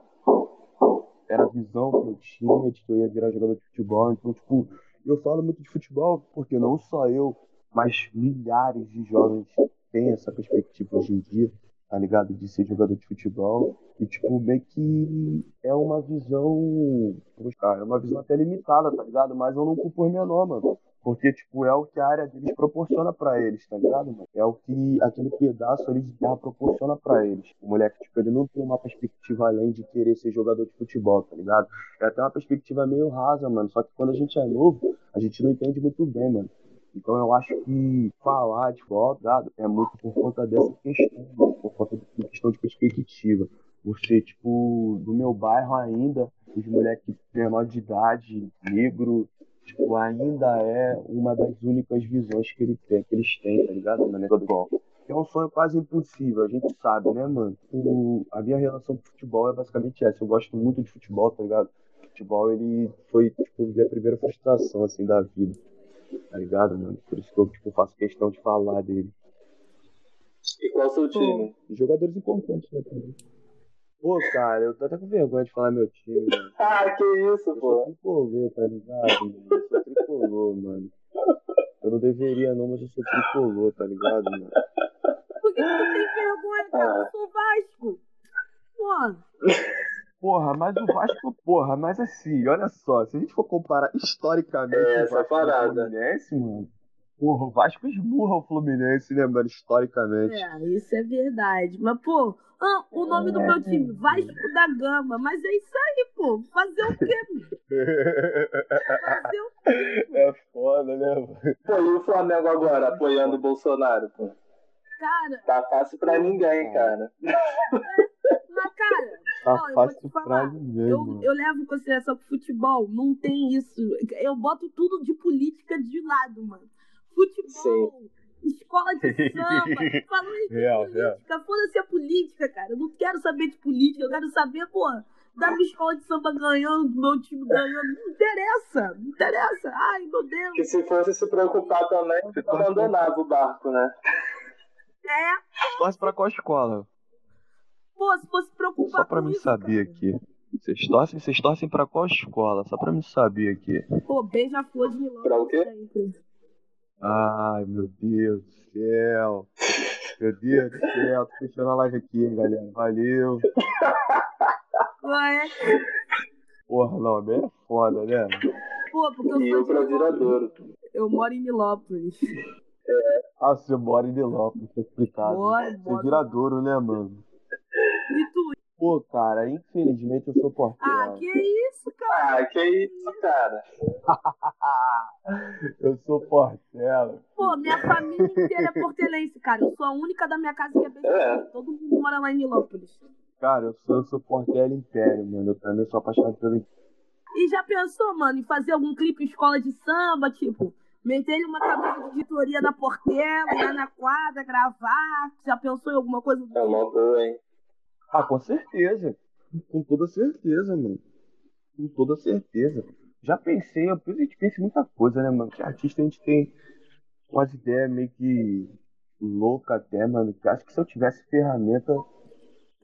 Era a visão que eu tinha de que eu ia virar jogador de futebol. Então, tipo, eu falo muito de futebol porque não só eu, mas milhares de jovens têm essa perspectiva hoje em dia tá ligado? De ser jogador de futebol. E, tipo, meio que é uma visão. É uma visão até limitada, tá ligado? Mas eu não culpo menor, mano. Porque, tipo, é o que a área deles proporciona para eles, tá ligado, mano? É o que aquele pedaço ali de terra proporciona para eles. O moleque, tipo, ele não tem uma perspectiva além de querer ser jogador de futebol, tá ligado? É até uma perspectiva meio rasa, mano. Só que quando a gente é novo, a gente não entende muito bem, mano. Então eu acho que falar de futebol é muito por conta dessa questão, por conta da questão de perspectiva. Você, tipo, no meu bairro ainda, os moleques menor de idade, negro, tipo, ainda é uma das únicas visões que, ele tem, que eles têm, tá ligado? Na negócio do golfe. É um sonho quase impossível, a gente sabe, né, mano? O, a minha relação com futebol é basicamente essa. Eu gosto muito de futebol, tá ligado? O futebol, ele foi, tipo, a primeira frustração, assim, da vida tá ligado, mano? Por isso que eu tipo, faço questão de falar dele. E qual é o seu time? jogadores importantes, né, também. Pô, cara, eu tô até com vergonha de falar meu time, mano. <laughs> ah, que isso, eu pô. Eu sou tricolor, tá ligado, mano? Eu sou tricolor, mano. Eu não deveria não, mas eu sou tricolor, tá ligado, mano? Por que tu tem vergonha, cara? Eu sou Vasco. Mano. <laughs> Porra, mas o Vasco, porra, mas assim, olha só, se a gente for comparar historicamente é, o Vasco e o Fluminense, mano, porra, o Vasco esmurra o Fluminense, né, mano, historicamente. É, isso é verdade. Mas, pô, ah, o nome do meu time, Vasco da Gama, mas é isso aí, pô, fazer o quê, mano? Fazer o quê? É foda, né, mano? Pô, e o Flamengo agora, apoiando o Bolsonaro, pô? Cara... Tá fácil pra ninguém, cara. Mas, cara, tá ó, eu vou te falar. Eu, eu levo em consideração que futebol não tem isso. Eu boto tudo de política de lado, mano. Futebol, Sim. escola de samba, <laughs> falando de real, política. Foda-se a política, cara. Eu não quero saber de política, eu quero saber, pô, da minha escola de samba ganhando, do meu time ganhando. Não interessa, não interessa. Ai, meu Deus. Que se fosse se preocupar também, você abandonava o barco, né? É. Torce pra qual escola? Pô, se fosse preocupar Só pra mim saber cara. aqui. Vocês torcem, vocês torcem pra qual escola? Só pra me saber aqui. Pô, beija-flor de Milão. Pra o quê? Sempre. Ai, meu Deus do céu. Meu Deus do céu. Tô fechando a live aqui, hein, galera. Valeu. Ué. Porra, não, bem é foda, né? Pô, porque eu e sou eu pra Viradouro. Eu moro em Nilópolis. É. Ah, você mora em Nilópolis, tá explicado. Moro, você moro. viradouro, né, mano? E tu? Pô, cara, infelizmente eu sou porteiro. Ah, que isso, cara? Ah, que isso, cara? <laughs> eu sou portela. Pô, minha família inteira é portelense, cara. Eu sou a única da minha casa que é beijo. É. Todo mundo mora lá em Nilópolis. Cara, eu sou, eu sou portela império, mano. Eu também sou apaixonado pelo E já pensou, mano, em fazer algum clipe em escola de samba, tipo, meter ele uma camisa de editoria da Portela, lá na quadra, gravar? Já pensou em alguma coisa do É uma boa, hein? Ah, com certeza. Com toda certeza, mano. Com toda certeza. Já pensei, a gente pensa em muita coisa, né, mano? Que artista a gente tem umas ideias meio que louca até, mano. Que acho que se eu tivesse ferramenta,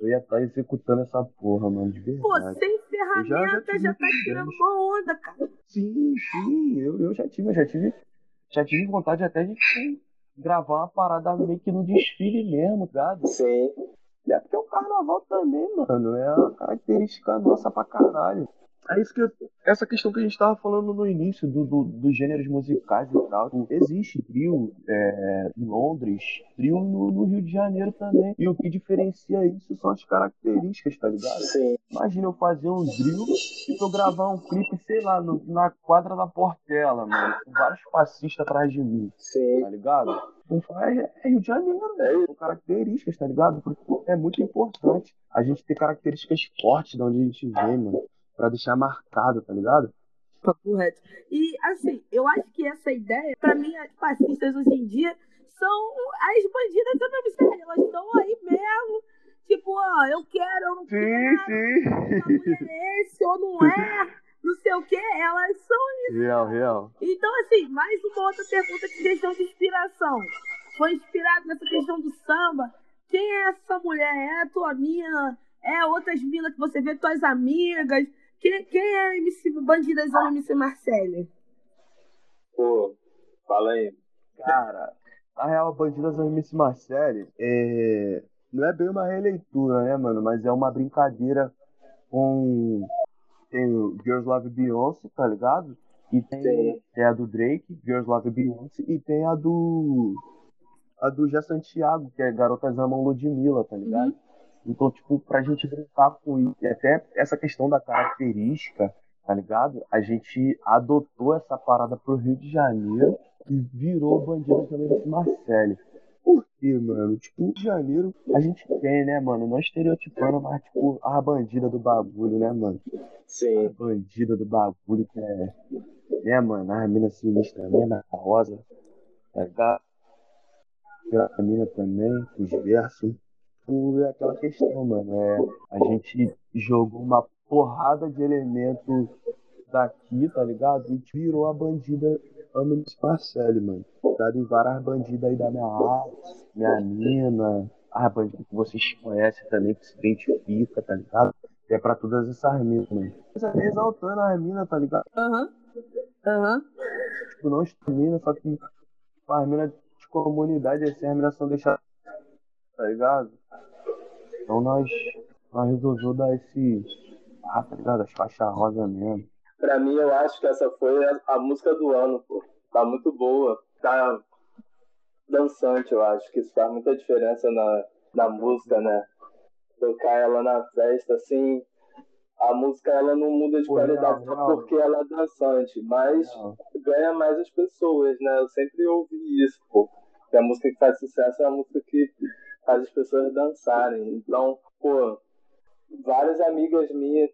eu ia estar executando essa porra, mano, de verdade. Pô, sem ferramenta já, já, já, tá tirando uma onda, cara. Sim, sim, eu, eu já tive, eu já tive, já tive vontade até de tipo, gravar uma parada meio que no desfile mesmo, tá ligado? Sim. É porque o carnaval também, mano, é uma característica nossa pra caralho. É isso que eu, essa questão que a gente estava falando no início do, do, dos gêneros musicais e tal. Tipo, existe trio é, em Londres, trio no, no, Rio de Janeiro também. E o que diferencia isso são as características, tá ligado? Sim. Imagina eu fazer um drill e eu gravar um clipe, sei lá, no, na quadra da Portela, mano, com vários passistas atrás de mim. Sim. Tá ligado? É, é Rio de Janeiro, né? São características, tá ligado? Porque é muito importante a gente ter características fortes de onde a gente vem, mano para deixar marcado, tá ligado? Papo reto. E, assim, eu acho que essa ideia, para mim, as fascistas hoje em dia são as bandidas da BBC. Elas estão aí mesmo. Tipo, ó, eu quero, eu não sim, quero. Sim, é esse ou não é. Não sei o que, elas são isso. Real, real. Então, assim, mais uma outra pergunta de questão de inspiração. Foi inspirado nessa questão do samba. Quem é essa mulher? É a tua mina? É outras minas que você vê, tuas amigas? Quem, quem é a MC Bandidazão MC Marcele? Pô, fala aí. Cara, a real Bandidazão MC Marcele é... não é bem uma releitura, né, mano? Mas é uma brincadeira com. Tem o Girls Love Beyoncé, tá ligado? E tem, tem a do Drake, Girls Love Beyoncé, e tem a do. A do Jé Santiago, que é Garotas Amam Ludmilla, tá ligado? Uhum. Então, tipo, pra gente brincar com isso, e até essa questão da característica, tá ligado? A gente adotou essa parada pro Rio de Janeiro e virou bandido também desse Marcelo. Por quê, mano? Tipo, Rio de Janeiro a gente tem, né, mano? Não estereotipando, mas, tipo, a bandida do bagulho, né, mano? Sim. A bandida do bagulho que é. Né, mano? A mina sinistra, a mina rosa, tá ligado? A mina também, os versos por aquela questão, mano. É, a gente jogou uma porrada de elementos daqui, tá ligado? E virou a bandida Amelie Marcelli, mano. Dado em várias bandidas aí da minha arte, minha mina, as bandidas que vocês conhecem também, que se identifica, tá ligado? É pra todas essas minas, mano. Exaltando as minas, tá ligado? Aham. Uhum. Aham. Uhum. Tipo, não extermina, só que as minas de comunidade, assim, as minas são deixadas, tá ligado? Então nós, nós resolvemos dar esse. Ah, tá ligado? As faixas rosa mesmo. Pra mim, eu acho que essa foi a, a, música do ano, pô. Tá muito boa. Tá dançante, eu acho. Que isso faz muita diferença na, na música, né? Tocar ela na festa, assim. A música ela não muda de pô, qualidade não, não. porque ela é dançante, mas não. ganha mais as pessoas, né? Eu sempre ouvi isso, pô. Que a música que faz sucesso é a música que as pessoas dançarem. Então, pô, várias amigas minhas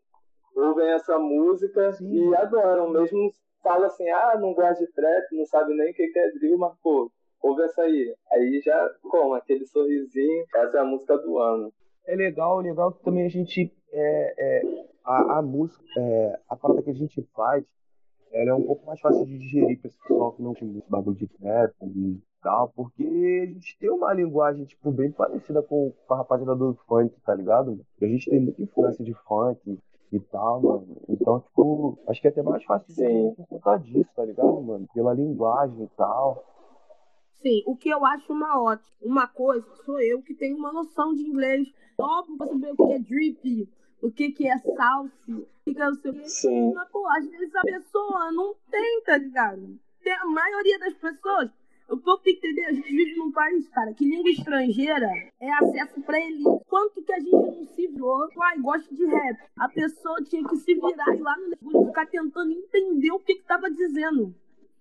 ouvem essa música Sim. e adoram. Mesmo fala assim, ah, não gosta de trap, não sabe nem o que é drill, mas, pô, ouve essa aí. Aí já, como, aquele sorrisinho, essa é a música do ano. É legal, legal que também a gente, é, é a, a música, é, a parada que a gente faz, ela é um pouco mais fácil de digerir para esse pessoal que não tem muito bagulho de trap e tal, porque a gente tem uma linguagem, tipo, bem parecida com, com a rapaziada do funk, tá ligado? A gente tem muita influência de funk e tal, mano. Então, tipo, acho que é até mais fácil de por conta disso, tá ligado, mano? Pela linguagem e tal. Sim, o que eu acho uma ótima. Uma coisa, sou eu que tenho uma noção de inglês. Óbvio pra saber o que é drip, o que, que é salse, o que é o seu. Sim. Mas, pô, às vezes a pessoa não tem, tá ligado? Tem a maioria das pessoas o povo tem que entender, a gente vive num país, cara, que língua estrangeira é acesso pra ele. Quanto que a gente não se virou, ai, gosta de rap. A pessoa tinha que se virar e lá no negócio ficar tentando entender o que que tava dizendo.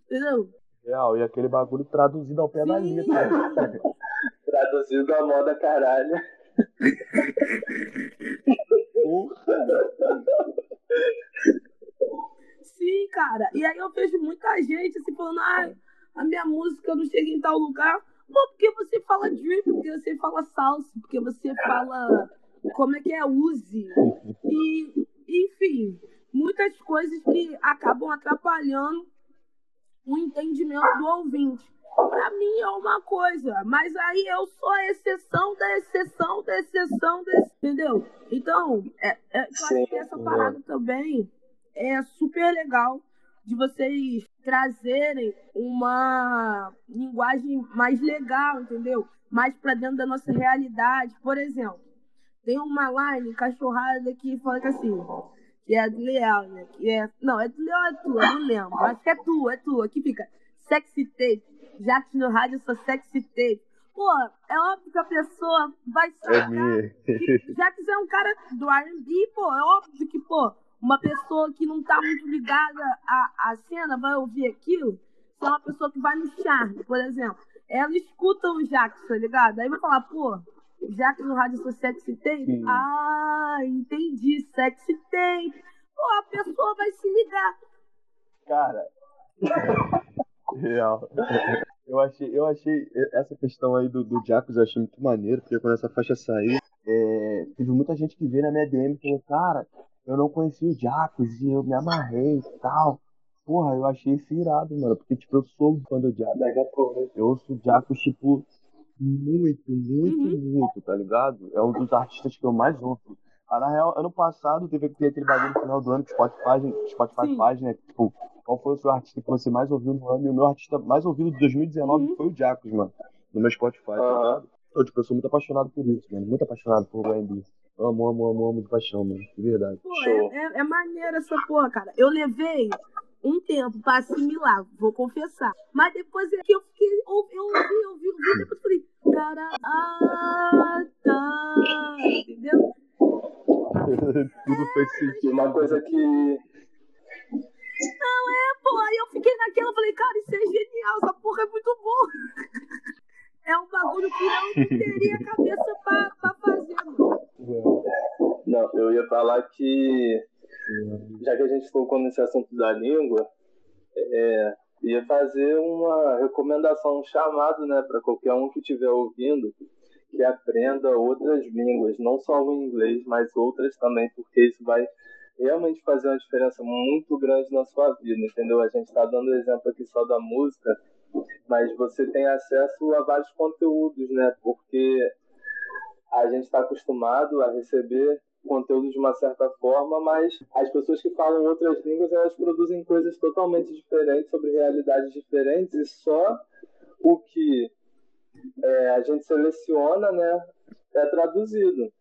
Entendeu? Real, e aquele bagulho traduzido ao pé Sim. da letra. <laughs> traduzido à moda caralho. Sim, cara. E aí eu vejo muita gente assim falando, ai. Ah, a minha música não chega em tal lugar. Pô, porque você fala drip, porque você fala salsa, porque você fala como é que é use. E, enfim, muitas coisas que acabam atrapalhando o entendimento do ouvinte. Para mim é uma coisa, mas aí eu sou a exceção da exceção da exceção desse, entendeu? Então, é, é, eu acho que essa parada também é super legal de vocês trazerem uma linguagem mais legal, entendeu? Mais para dentro da nossa realidade. Por exemplo, tem uma line cachorrada que fala que assim: que é do Leal, né? Que é... Não, é do Leal, é tua, não lembro. Acho que é tua, é tua. Aqui fica sexy tape. Já que no rádio eu sou sexy tape. Pô, é óbvio que a pessoa vai sacar. É já que você é um cara do R&B, pô, é óbvio que, pô, uma pessoa que não tá muito ligada à, à cena vai ouvir aquilo. Se é uma pessoa que vai no charme, por exemplo. Ela escuta o Jackson, tá ligado? Aí vai falar, pô, Jackson no rádio sou sexy tape? Sim. Ah, entendi, sexy tape. Pô, a pessoa vai se ligar. Cara, <laughs> real. Eu achei, eu achei essa questão aí do, do Jacos, eu achei muito maneiro, porque quando essa faixa saiu, é, teve muita gente que veio na minha DM e falou, cara, eu não conhecia o Jacos e eu me amarrei e tal. Porra, eu achei isso irado, mano, porque, tipo, eu sou fã do Jacos. Eu ouço o Jacos, tipo, muito, muito, uhum. muito, tá ligado? É um dos artistas que eu mais ouço. Ah, na real, ano passado teve aquele bagulho no final do ano que o Spotify, Spotify faz, né? Tipo, qual foi o seu artista que você mais ouviu no ano? E o meu artista mais ouvido de 2019 uhum. foi o Jacos, mano. No meu Spotify, tá ligado? Eu, tipo, eu sou muito apaixonado por isso, mano. Muito apaixonado por R&B. Amo, amo, amo, amo de paixão, mano. De verdade. Pô, é, é, é maneiro essa porra, cara. Eu levei um tempo pra assimilar, vou confessar. Mas depois é que eu fiquei, eu ouvi, ouvi, ouvi, ouvi, depois falei, cara, ah, tá, entendeu? <laughs> Tudo fez sentido. Uma coisa que. Não, é, pô, aí eu fiquei naquela, falei, cara, isso é genial, essa porra é muito boa. <laughs> É um bagulho que eu não teria cabeça pra, pra fazer, mano. Não, eu ia falar que, já que a gente tocou nesse assunto da língua, é, ia fazer uma recomendação, um chamado, né, para qualquer um que estiver ouvindo, que aprenda outras línguas, não só o inglês, mas outras também, porque isso vai realmente fazer uma diferença muito grande na sua vida, entendeu? A gente está dando exemplo aqui só da música, mas você tem acesso a vários conteúdos, né? Porque a gente está acostumado a receber conteúdo de uma certa forma, mas as pessoas que falam outras línguas elas produzem coisas totalmente diferentes sobre realidades diferentes e só o que é, a gente seleciona, né, é traduzido.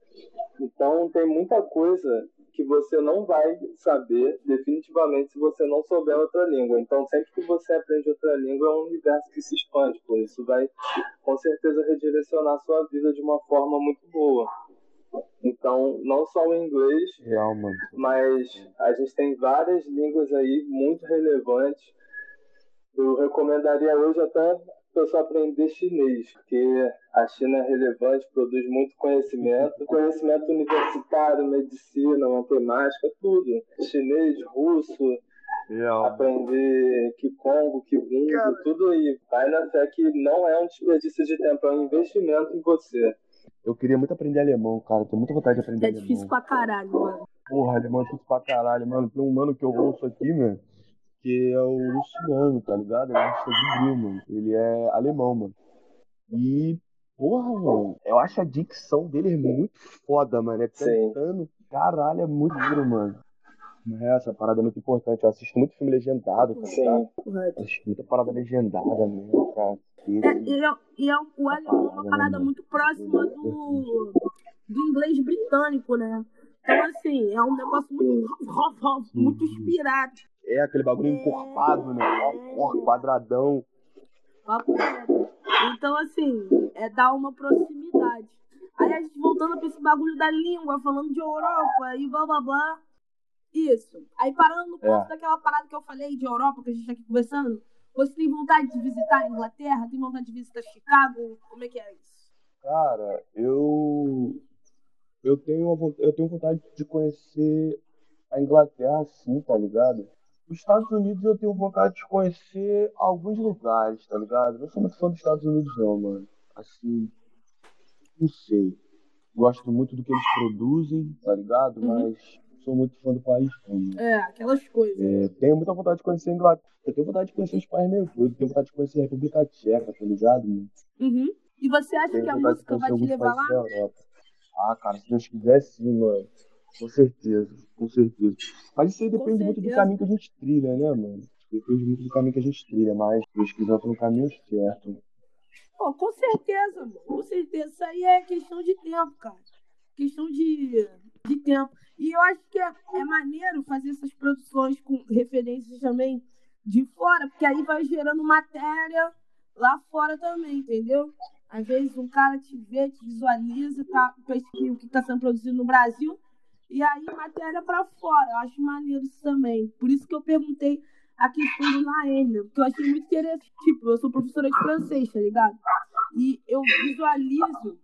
Então tem muita coisa que você não vai saber definitivamente se você não souber outra língua. Então, sempre que você aprende outra língua, é um universo que se expande, por isso vai com certeza redirecionar a sua vida de uma forma muito boa. Então, não só o inglês, Real, mas a gente tem várias línguas aí muito relevantes. Eu recomendaria hoje até pessoa aprender chinês, porque a China é relevante, produz muito conhecimento, conhecimento universitário, medicina, matemática, tudo. Chinês, russo, Real. aprender Kikongo, Kibungo, tudo aí. Vai na fé que não é um desperdício de tempo, é um investimento em você. Eu queria muito aprender alemão, cara. Tenho muita vontade de aprender é alemão. É difícil pra caralho, mano. Porra, alemão é difícil pra caralho, mano. Tem um mano que eu ouço aqui, mano que é o Luciano, tá ligado? Ele é um de mano. Ele é alemão, mano. E, porra, mano, eu acho a dicção dele muito foda, mano. É cantando, caralho, é muito duro, mano. É, essa parada é muito importante. Eu assisto muito filme legendado, tá ligado? Eu assisto muita parada legendada mesmo, cara. É, e, é, e é, o alemão é uma parada muito próxima do, do inglês britânico, né? Então, assim, é um negócio muito, muito inspirado. É aquele bagulho encorpado, né? quadradão. Então, assim, é dar uma proximidade. Aí a gente voltando pra esse bagulho da língua, falando de Europa e blá blá blá. Isso. Aí parando no ponto é. daquela parada que eu falei de Europa, que a gente tá aqui conversando. Você tem vontade de visitar a Inglaterra? Tem vontade de visitar Chicago? Como é que é isso? Cara, eu. Eu tenho, eu tenho vontade de conhecer a Inglaterra, sim, tá ligado? Os Estados Unidos eu tenho vontade de conhecer alguns lugares, tá ligado? Não sou muito fã dos Estados Unidos, não, mano. Assim, não sei. Gosto muito do que eles produzem, tá ligado? Uhum. Mas sou muito fã do país, não. É, aquelas coisas. É, tenho muita vontade de conhecer a Inglaterra. Eu tenho vontade de conhecer os países meio doidos. Tenho vontade de conhecer a República Tcheca, tá ligado, mano? Uhum. E você acha tenho que a música vai te levar lá? Ah, cara, se Deus quiser, sim, mano. Com certeza, com certeza. Mas isso aí depende muito do caminho que a gente trilha, né, mano? Depende muito do caminho que a gente trilha, mas pesquisando no caminho certo. Pô, com certeza, mano. Com certeza. Isso aí é questão de tempo, cara. Questão de de tempo. E eu acho que é, é maneiro fazer essas produções com referências também de fora, porque aí vai gerando matéria lá fora também, entendeu? Às vezes um cara te vê, te visualiza, tá, pesquisa o que está sendo produzido no Brasil, e aí matéria para fora. Eu acho maneiro isso também. Por isso que eu perguntei a questão do Laene, porque eu achei muito interessante. Tipo, eu sou professora de francês, tá ligado? E eu visualizo.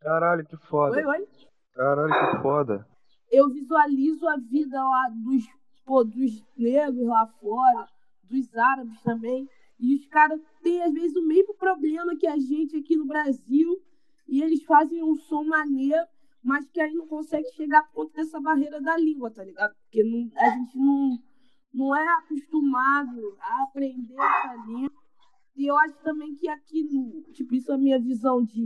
Caralho, que foda. Oi, oi? Caralho, que foda. Eu visualizo a vida lá dos, pô, dos negros lá fora, dos árabes também. E os caras têm, às vezes, o mesmo problema que a gente aqui no Brasil. E eles fazem um som maneiro, mas que aí não consegue chegar por conta dessa barreira da língua, tá ligado? Porque não, a gente não, não é acostumado a aprender essa língua. E eu acho também que aqui no. Tipo, isso é a minha visão de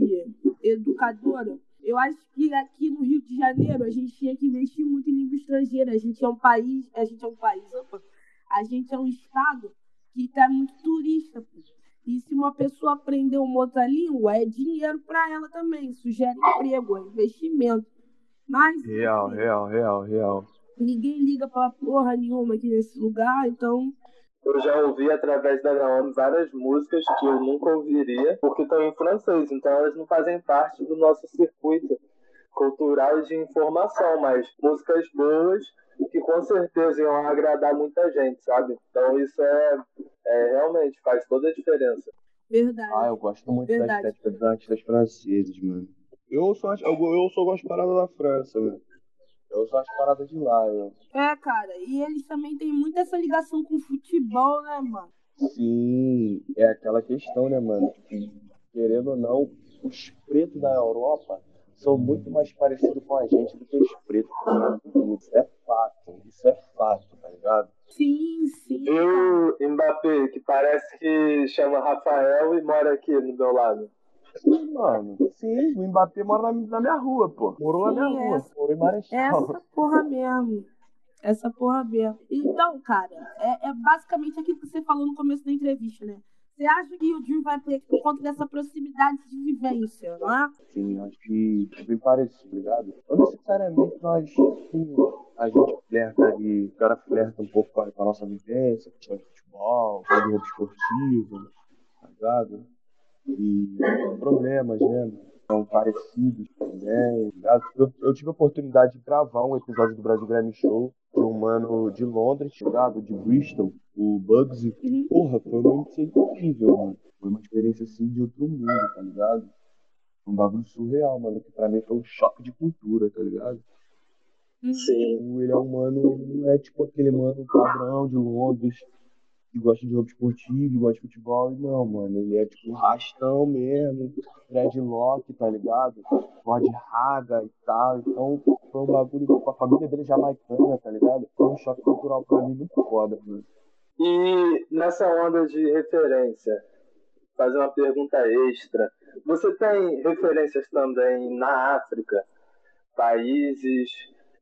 educadora. Eu acho que aqui no Rio de Janeiro a gente tinha que investir muito em língua estrangeira. A gente é um país. A gente é um país. Opa, a gente é um estado que tá muito turista. E se uma pessoa aprender uma outra língua, é dinheiro para ela também. Isso gera emprego, é investimento. Mas. Real, assim, real, real, real. Ninguém liga pra porra nenhuma aqui nesse lugar, então eu já ouvi através da Naomi várias músicas que eu nunca ouviria, porque estão em francês, então elas não fazem parte do nosso circuito cultural de informação, mas músicas boas que com certeza iam agradar muita gente, sabe? Então isso é, é realmente faz toda a diferença. Verdade. Ah, eu gosto muito Verdade. da estética dos artistas franceses, mano. Eu sou, eu, eu sou gosto parada da França, mano. Eu sou as paradas de lá, eu. É, cara, e eles também têm muito essa ligação com o futebol, né, mano? Sim, é aquela questão, né, mano? Querendo ou não, os pretos da Europa são muito mais parecidos com a gente do que os pretos. Isso é fato, isso é fato, tá ligado? Sim, sim. E o Mbappé, que parece que chama Rafael e mora aqui no meu lado. Sim, mano. Sim, o Mbappé mora na, na minha rua, pô. Morou Sim, na minha essa, rua. Morou em Marechal. Essa porra mesmo. Essa porra mesmo. Então, cara, é, é basicamente aquilo que você falou no começo da entrevista, né? Você acha que o Dream vai ter por conta dessa proximidade de vivência, não é? Sim, acho que é bem parecido, ligado? Não necessariamente nós, sim, a gente flerta ali, o cara flerta um pouco com a, com nossa vivência, questão de futebol, de roupa esportiva, tá ligado? e problemas, né? São parecidos também. Eu, eu, tive a oportunidade de gravar um episódio do Brasil Grammy Show de um mano de Londres, ligado? De Bristol, o Bugsy. Uhum. Porra, foi uma experiência incrível, mano. Foi uma experiência assim de outro mundo, tá ligado? Um bagulho surreal, mano, que pra mim foi um choque de cultura, tá ligado? Sim. Tipo, ele é um mano, não é tipo aquele mano padrão de Londres, que gosta de roupa esportiva, gosta de futebol. E não, mano, ele é tipo rastão mesmo, dreadlock, tá ligado? Ford raga e tal. Então foi um bagulho com a família dele jamaicana, tá ligado? Foi um choque cultural pra mim muito foda, mano. E nessa onda de referência, fazer uma pergunta extra. Você tem referências também na África? Países,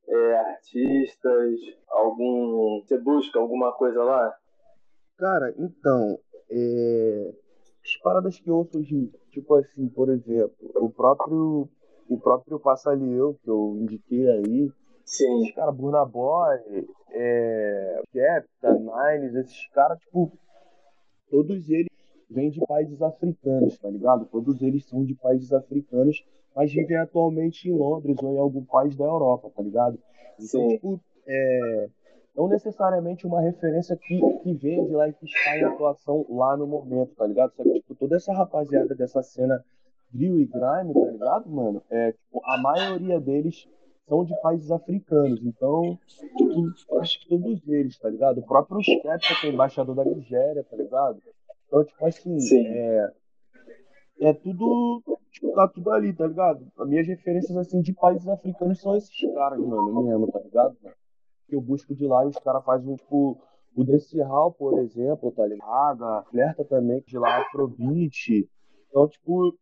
é, artistas, algum. Você busca alguma coisa lá? Cara, então, é... as paradas que eu ouço hoje, tipo assim, por exemplo, o próprio o próprio Passalieu, que eu indiquei aí, Sim. Esses caras, Burna Boy, é, Capta, Nines, esses caras, tipo, todos eles vêm de países africanos, tá ligado? Todos eles são de países africanos, mas vivem atualmente em Londres ou em algum país da Europa, tá ligado? Então, Sim. tipo, é, não necessariamente uma referência que, que veio de lá e que está em atuação lá no momento, tá ligado? Só que, tipo, toda essa rapaziada dessa cena drill e grime, tá ligado, mano? É, tipo, a maioria deles são de países africanos, então, tipo, acho que todos eles, tá ligado? O próprio Skepta, que é embaixador da Nigéria, tá ligado? Então, tipo assim, Sim. é, é tudo, tipo, tá tudo ali, tá ligado? As minhas referências, assim, de países africanos são esses caras, mano, mesmo, tá ligado? Mano? Que eu busco de lá e os caras fazem, tipo, o Desse Hall, por exemplo, tá ligado? A Flerta também, de lá, Afrobeat. Então, tipo,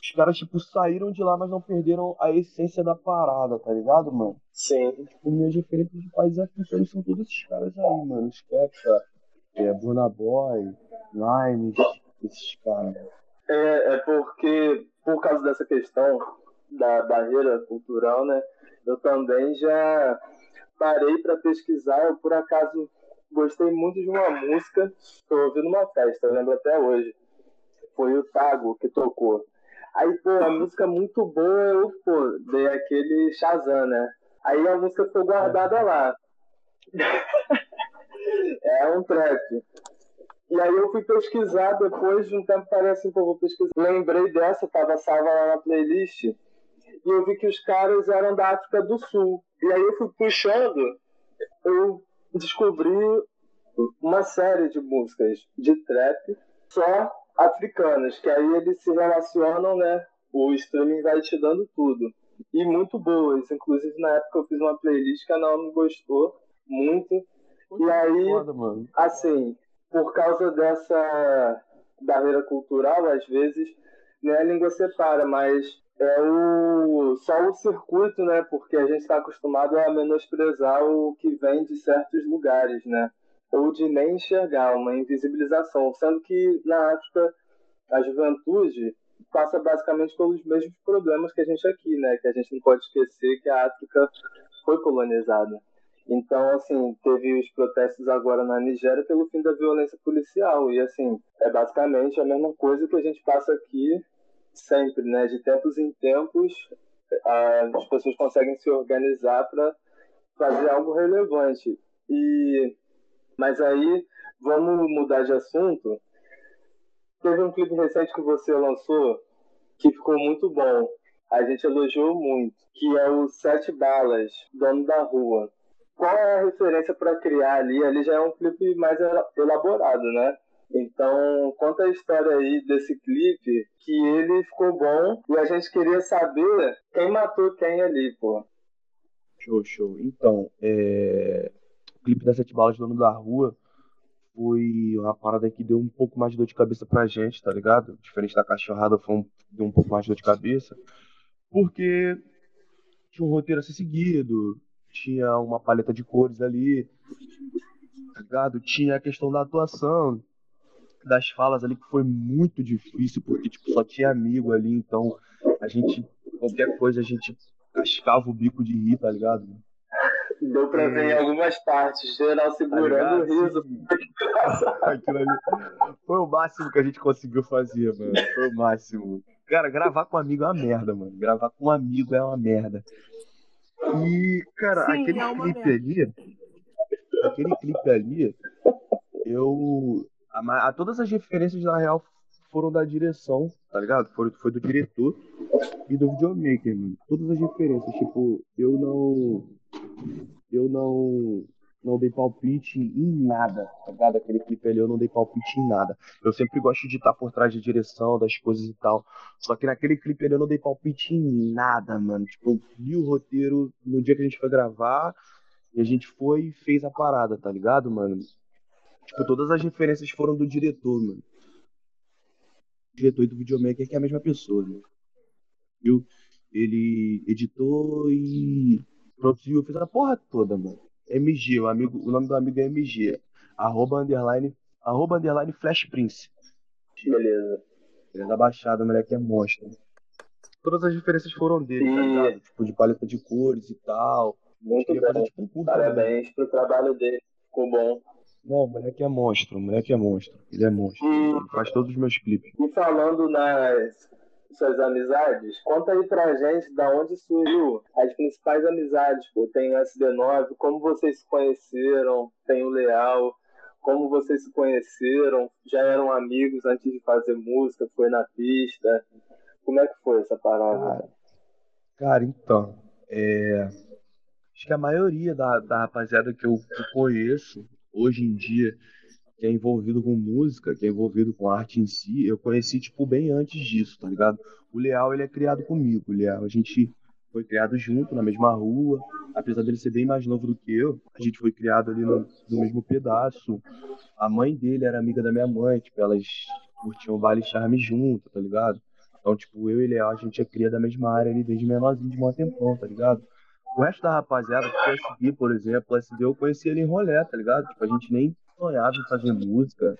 os caras, tipo, saíram de lá, mas não perderam a essência da parada, tá ligado, mano? Sim. Então, tipo, minhas referências de países africanos são todos esses caras aí, mano. Skepta, é, Burna Boy, Limes, esses caras. É, é porque, por causa dessa questão da barreira cultural, né? Eu também já parei para pesquisar, eu por acaso gostei muito de uma música que eu ouvi numa festa, eu lembro até hoje. Foi o Tago que tocou. Aí, pô, a música é muito boa, eu, pô, dei aquele Shazam, né? Aí a música ficou guardada lá. <laughs> é um trap. E aí eu fui pesquisar depois de um tempo, parei assim, pô, vou pesquisar. Lembrei dessa, tava salva lá na playlist. E eu vi que os caras eram da África do Sul. E aí eu fui puxando, eu descobri uma série de músicas de trap só africanas, que aí eles se relacionam, né? O streaming vai te dando tudo. E muito boas. Inclusive, na época eu fiz uma playlist que a Naomi gostou muito. e aí, foda, assim, por causa dessa barreira cultural, às vezes, né, a língua separa, mas é o só o circuito, né? Porque a gente está acostumado a menosprezar o que vem de certos lugares, né? Ou de nem enxergar, uma invisibilização. Sendo que na África a juventude passa basicamente pelos mesmos problemas que a gente aqui, né? Que a gente não pode esquecer que a África foi colonizada. Então, assim, teve os protestos agora na Nigéria pelo fim da violência policial. E, assim, é basicamente a mesma coisa que a gente passa aqui sempre, né? De tempos em tempos, as pessoas conseguem se organizar para fazer algo relevante. E mas aí vamos mudar de assunto. Teve um clipe recente que você lançou que ficou muito bom. A gente elogiou muito, que é o Sete Balas, Dono da Rua. Qual é a referência para criar ali? Ali já é um clipe mais elaborado, né? Então, conta a história aí desse clipe, que ele ficou bom e a gente queria saber quem matou quem ali, pô. Show, show. Então, é... o clipe das Sete Balas, Dono da Rua, foi uma parada que deu um pouco mais de dor de cabeça pra gente, tá ligado? Diferente da cachorrada, foi um... deu um pouco mais de dor de cabeça, porque tinha um roteiro a ser seguido, tinha uma paleta de cores ali, tá ligado? Tinha a questão da atuação, das falas ali que foi muito difícil, porque tipo, só tinha amigo ali, então a gente, qualquer coisa, a gente cascava o bico de rir, tá ligado? Deu pra ver em é. algumas partes, geral segurando o riso. <laughs> Aquilo ali foi o máximo que a gente conseguiu fazer, mano. Foi o máximo. Cara, gravar com um amigo é uma merda, mano. Gravar com um amigo é uma merda. E, cara, Sim, aquele é clipe merda. ali. Aquele clipe ali, eu a, a, todas as referências, na real, foram da direção, tá ligado? Foi, foi do diretor e do videomaker, mano. Todas as referências, tipo, eu não. Eu não. Não dei palpite em nada, tá ligado? Aquele clipe ali eu não dei palpite em nada. Eu sempre gosto de estar por trás de direção, das coisas e tal. Só que naquele clipe ali eu não dei palpite em nada, mano. Tipo, eu li o roteiro no dia que a gente foi gravar e a gente foi e fez a parada, tá ligado, mano? Tipo, todas as referências foram do diretor, mano. O diretor e do videomaker que é a mesma pessoa, né? Viu? Ele editou e produziu, fez a porra toda, mano. MG, o, amigo, o nome do amigo é MG. Arroba underline, arroba underline Flash Prince. Beleza. Ele é da Baixada, o moleque é monstro. Todas as referências foram dele, tá ligado? Tipo, de paleta de cores e tal. Muito bem. Fazer, tipo, um curso, Parabéns né? pro trabalho dele. Ficou bom. Não, o moleque é monstro, o moleque é monstro. Ele é monstro. E... Ele faz todos os meus clipes. E falando nas suas amizades, conta aí pra gente da onde surgiu as principais amizades, pô. Tem o SD9, como vocês se conheceram, tem o Leal, como vocês se conheceram, já eram amigos antes de fazer música, foi na pista. Como é que foi essa parada? Cara, cara então, é... acho que a maioria da, da rapaziada que eu, que eu conheço hoje em dia que é envolvido com música, que é envolvido com arte em si, eu conheci, tipo, bem antes disso, tá ligado? O Leal, ele é criado comigo, o Leal, a gente foi criado junto, na mesma rua, apesar dele ser bem mais novo do que eu, a gente foi criado ali no, no mesmo pedaço, a mãe dele era amiga da minha mãe, tipo, elas curtiam o baile charme junto, tá ligado? Então, tipo, eu e Leal, a gente é cria da mesma área ali desde menorzinho de um tempão, tá ligado? O resto da rapaziada, o SD, por exemplo, o SD eu conheci ele em rolê, tá ligado? Tipo, a gente nem sonhava em fazer música.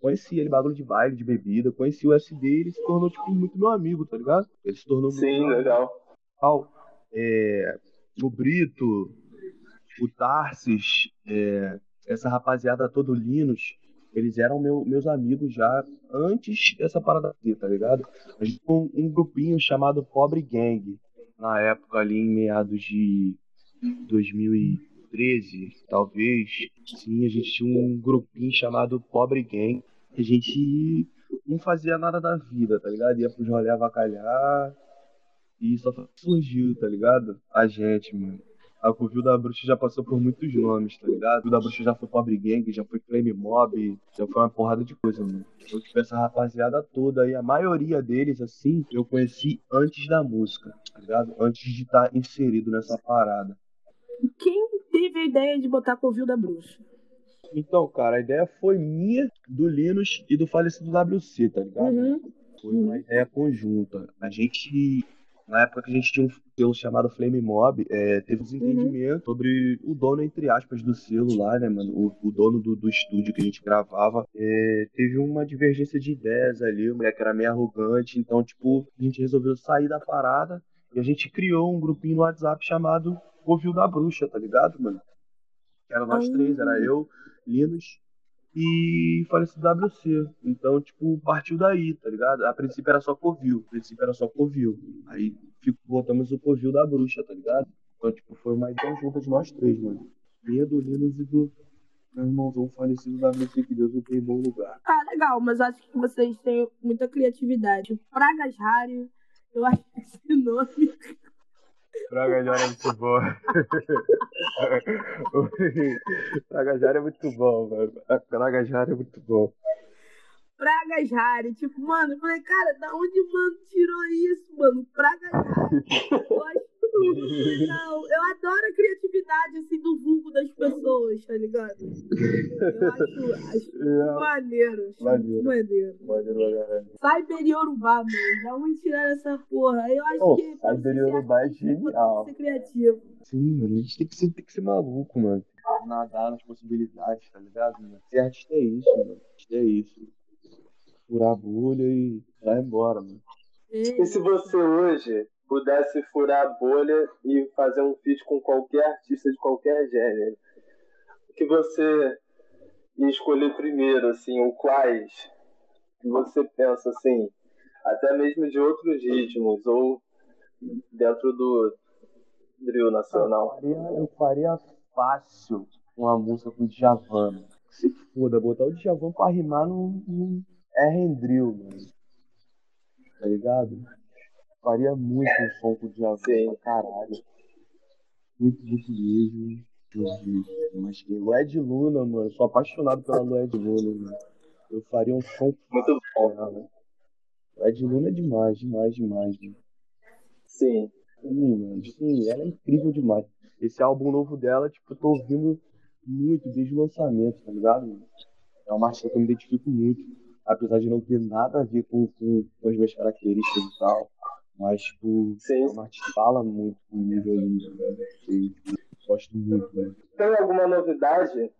Conheci ele, bagulho de baile, de bebida. Conheci o SD e ele se tornou, tipo, muito meu amigo, tá ligado? Ele se tornou Sim, legal. é, o Brito, o Tarsis, é, essa rapaziada toda, o Linus, eles eram meu, meus amigos já antes dessa parada aqui, tá ligado? A gente tinha um, um grupinho chamado Pobre Gang, na época ali em meados de 2013, talvez. Sim, a gente tinha um grupinho chamado Pobre Gang. A gente não fazia nada da vida, tá ligado? Ia pro rolê avacalhar. E só surgiu, tá ligado? A gente, mano. A Covil da Bruxa já passou por muitos nomes, tá ligado? A Covil da Bruxa já foi Pobre Gang, já foi Flame Mob, já foi uma porrada de coisa, mano. Eu tive essa rapaziada toda aí, a maioria deles, assim, eu conheci antes da música, tá ligado? Antes de estar tá inserido nessa parada. Quem teve a ideia de botar Covil da Bruxa? Então, cara, a ideia foi minha, do Linus e do falecido WC, tá ligado? Uhum. Foi uma ideia conjunta. A gente na época que a gente tinha um selo chamado Flame Mob, é, teve um desentendimento uhum. sobre o dono, entre aspas, do selo lá, né, mano? O, o dono do, do, estúdio que a gente gravava. É, teve uma divergência de ideias ali, o moleque era meio arrogante, então, tipo, a gente resolveu sair da parada e a gente criou um grupinho no WhatsApp chamado Covil da Bruxa, tá ligado, mano? Era nós três, era eu, Linus e falecido WC. Então, tipo, partiu daí, tá ligado? A princípio era só Covil, a princípio era só Covil. Aí fico, botamos o Covil da bruxa, tá ligado? Então, tipo, foi uma ideia junta de nós três, mano. Minha, do Linus e do meu irmãozão falecido WC, que Deus o tem em bom lugar. Ah, legal, mas acho que vocês têm muita criatividade. Pragas Rari, eu acho que esse nome Tragajara é muito bom. <laughs> Tragajara é muito bom, mano. Tragajara é muito bom. Praga Jari, tipo, mano, eu falei, cara, da onde mano tirou isso, mano? Praga Jari. <laughs> Eu acho legal. Criatividade, assim, do vulgo das pessoas, tá ligado? Eu acho, acho <laughs> é. maneiro. Acho maneiro. maneiro. Maneiro, Cyber Yorubá, mano. Da onde tiraram essa porra? Eu acho oh, que. Cyber Yorubá é genial. Ser criativo. Sim, mano. A gente tem que ser, tem que ser maluco, mano. Nadar nas possibilidades, tá ligado, mano? Ser artista é isso, mano. Artista é isso. Furar a bolha e vai embora, mano. E se você hoje pudesse furar a bolha e fazer um feat com qualquer artista de qualquer gênero, o que você ia escolher primeiro, assim, ou quais você pensa, assim, até mesmo de outros ritmos, ou dentro do drill nacional? Eu faria, eu faria fácil uma música com o Djavan. Se foda, botar o Djavan pra rimar num, R drill, mano. Tá ligado? Faria muito um som com o Djavan pra caralho. Muito, muito mesmo. Mas Lued Luna, mano. Sou apaixonado pela Lued Luna, mano. Eu faria um som muito bom, né? Lued Luna é demais, demais, demais, mano. Sim. Sim, mano. Sim, ela é incrível demais. Esse álbum novo dela, tipo, eu tô ouvindo muito desde o lançamento, tá ligado, mano? É uma artista que eu me identifico muito. Apesar de não ter nada a ver com, com, com as minhas características e tal. Mas, tipo, Sim. o Martins fala muito comigo ali, né? gosto muito, né? Tem alguma novidade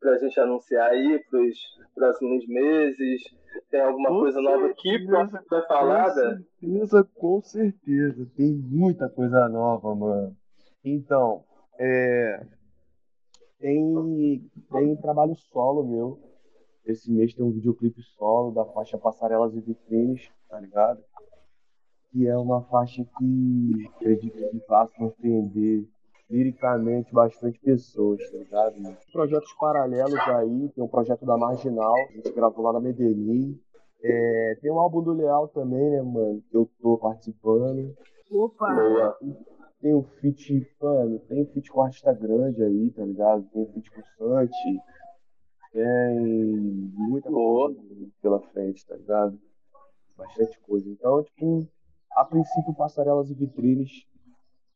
pra gente anunciar aí pros próximos meses? Tem alguma com coisa certeza, nova aqui pra ser falada? Com certeza, com certeza. Tem muita coisa nova, mano. Então, é... Tem, tem trabalho solo meu. Esse mês tem um videoclipe solo da faixa Passarelas e Vitrines, tá ligado? Que é uma faixa que acredito que vai surpreender liricamente bastante pessoas, tá ligado? Projetos paralelos aí, tem um projeto da Marginal, a gente gravou lá na Medellín. É, tem um álbum do Leal também, né, mano, que eu tô participando. Opa! Tem um feat, mano, tem um feat com artista grande aí, tá ligado? Tem um feat com o Santi. Tem muita coisa pela frente, tá ligado? Bastante coisa. Então, tipo, a princípio passarelas e vitrines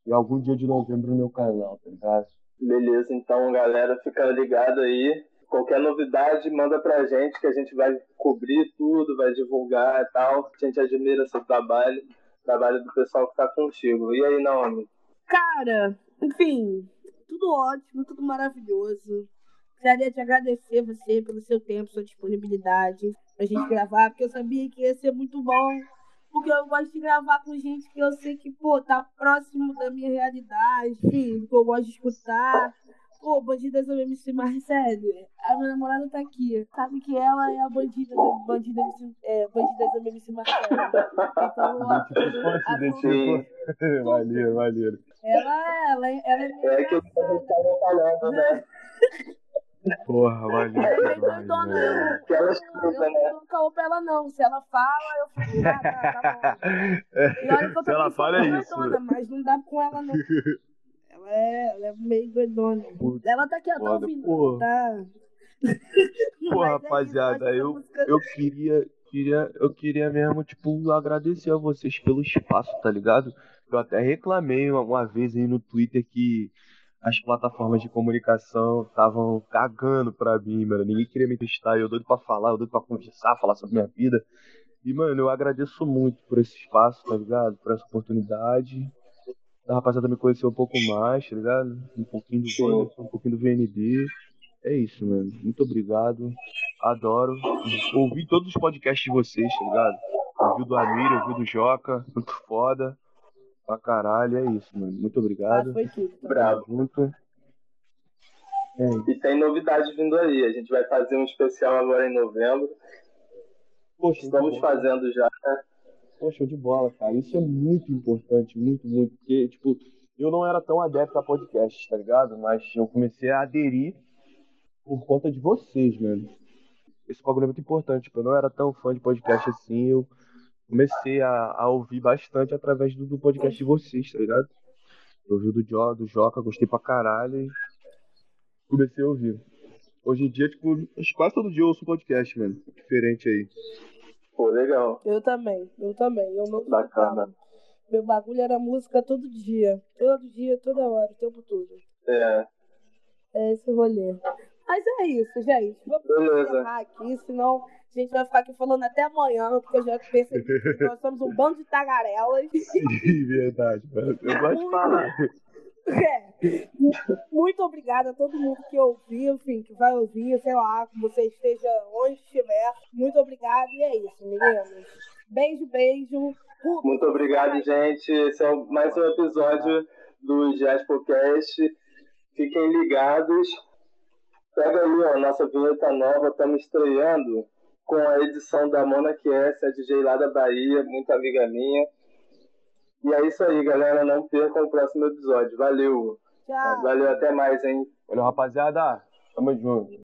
e algum dia de novembro no meu canal, tá ligado? Beleza, então galera, fica ligado aí. Qualquer novidade, manda pra gente que a gente vai cobrir tudo, vai divulgar e tal. A gente admira seu trabalho, trabalho do pessoal que tá contigo. E aí, Naomi? Cara, enfim, tudo ótimo, tudo maravilhoso. Queria te agradecer você pelo seu tempo, sua disponibilidade pra gente gravar, porque eu sabia que ia ser muito bom porque eu gosto de gravar com gente que eu sei que, pô, tá próximo da minha realidade, que eu gosto de escutar. Pô, bandidas do MC Marcelo, a minha namorada tá aqui. Sabe que ela é a bandida, bandida, é, bandida do MC Marcelo. Então, ó, a, Valeu, <laughs> valeu. Ela, ela, ela é meio É que eu tava falando, né? <laughs> Porra, valeu. Ela é meio doidona. Eu, eu, Que ela eu, eu né? não caô pra ela, não. Se ela fala, eu fico, ah, tá, tá bom. E olha que eu Se ela fala, é isso. doidona, mas não dá com ela, não. Ela é, ela é meio doidona. Ela tá aqui, ó, tá ouvindo. porra. Tá. É rapaziada, eu, música- eu queria, queria, eu queria mesmo, tipo, agradecer a vocês pelo espaço, tá ligado? Eu até reclamei uma, uma vez aí no Twitter que as plataformas de comunicação estavam cagando pra mim, mano. Ninguém queria me testar, eu doido pra falar, eu doido pra conversar, falar sobre minha vida. E, mano, eu agradeço muito por esse espaço, tá ligado? Por essa oportunidade. A rapaziada me conheceu um pouco mais, tá ligado? Um pouquinho do. Wanderson, um pouquinho do VND. É isso, mano. Muito obrigado. Adoro. Ouvi todos os podcasts de vocês, tá ligado? Ouvi o do Amir, ouvi o do Joca. Muito foda. Pra caralho, é isso, mano. Muito Ah, obrigado. foi tudo. Tá? Bravo. Junto. É isso. E tem novidade vindo aí. A gente vai fazer um especial agora em novembro. Poxa, Estamos fazendo já. né? Poxa, show de bola, cara. Isso é muito importante, muito, muito. Porque, tipo, eu não era tão adepto a podcast, tá ligado? Mas eu comecei a aderir por conta de vocês, mano. Esse bagulho é muito importante. Tipo, eu não era tão fã de podcast assim. Eu comecei a, a ouvir bastante através do, do podcast de vocês, tá ligado? Eu ouvi o do, jo, do Joca, gostei pra caralho e comecei a ouvir. Hoje em dia, tipo, acho que quase todo dia eu ouço um podcast, mano. Diferente aí. Pô, legal. Eu também, eu também. Eu não Bacana. Meu bagulho era música todo dia. Todo dia, toda hora, o tempo todo. É, É esse rolê. Mas é isso, gente. Vamos Beleza. encerrar aqui, senão a gente vai ficar aqui falando até amanhã, porque eu já percebi que <laughs> nós somos um bando de tagarelas. Sim, verdade. Eu gosto de falar. É. Muito obrigada a todo mundo que ouviu, enfim, que vai ouvir, sei lá, que você esteja onde estiver. Muito obrigada e é isso, meninos. Beijo, beijo. Muito obrigado, gente. Esse é mais um episódio do Jaspocast. Fiquem ligados. Pega ali ó, a nossa vinheta nova, estamos estreando com a edição da Mona QS, a DJ lá da Bahia, muito amiga minha. E é isso aí, galera. Não percam o próximo episódio. Valeu. Tchau. Valeu, até mais, hein? Valeu, rapaziada. Tamo junto.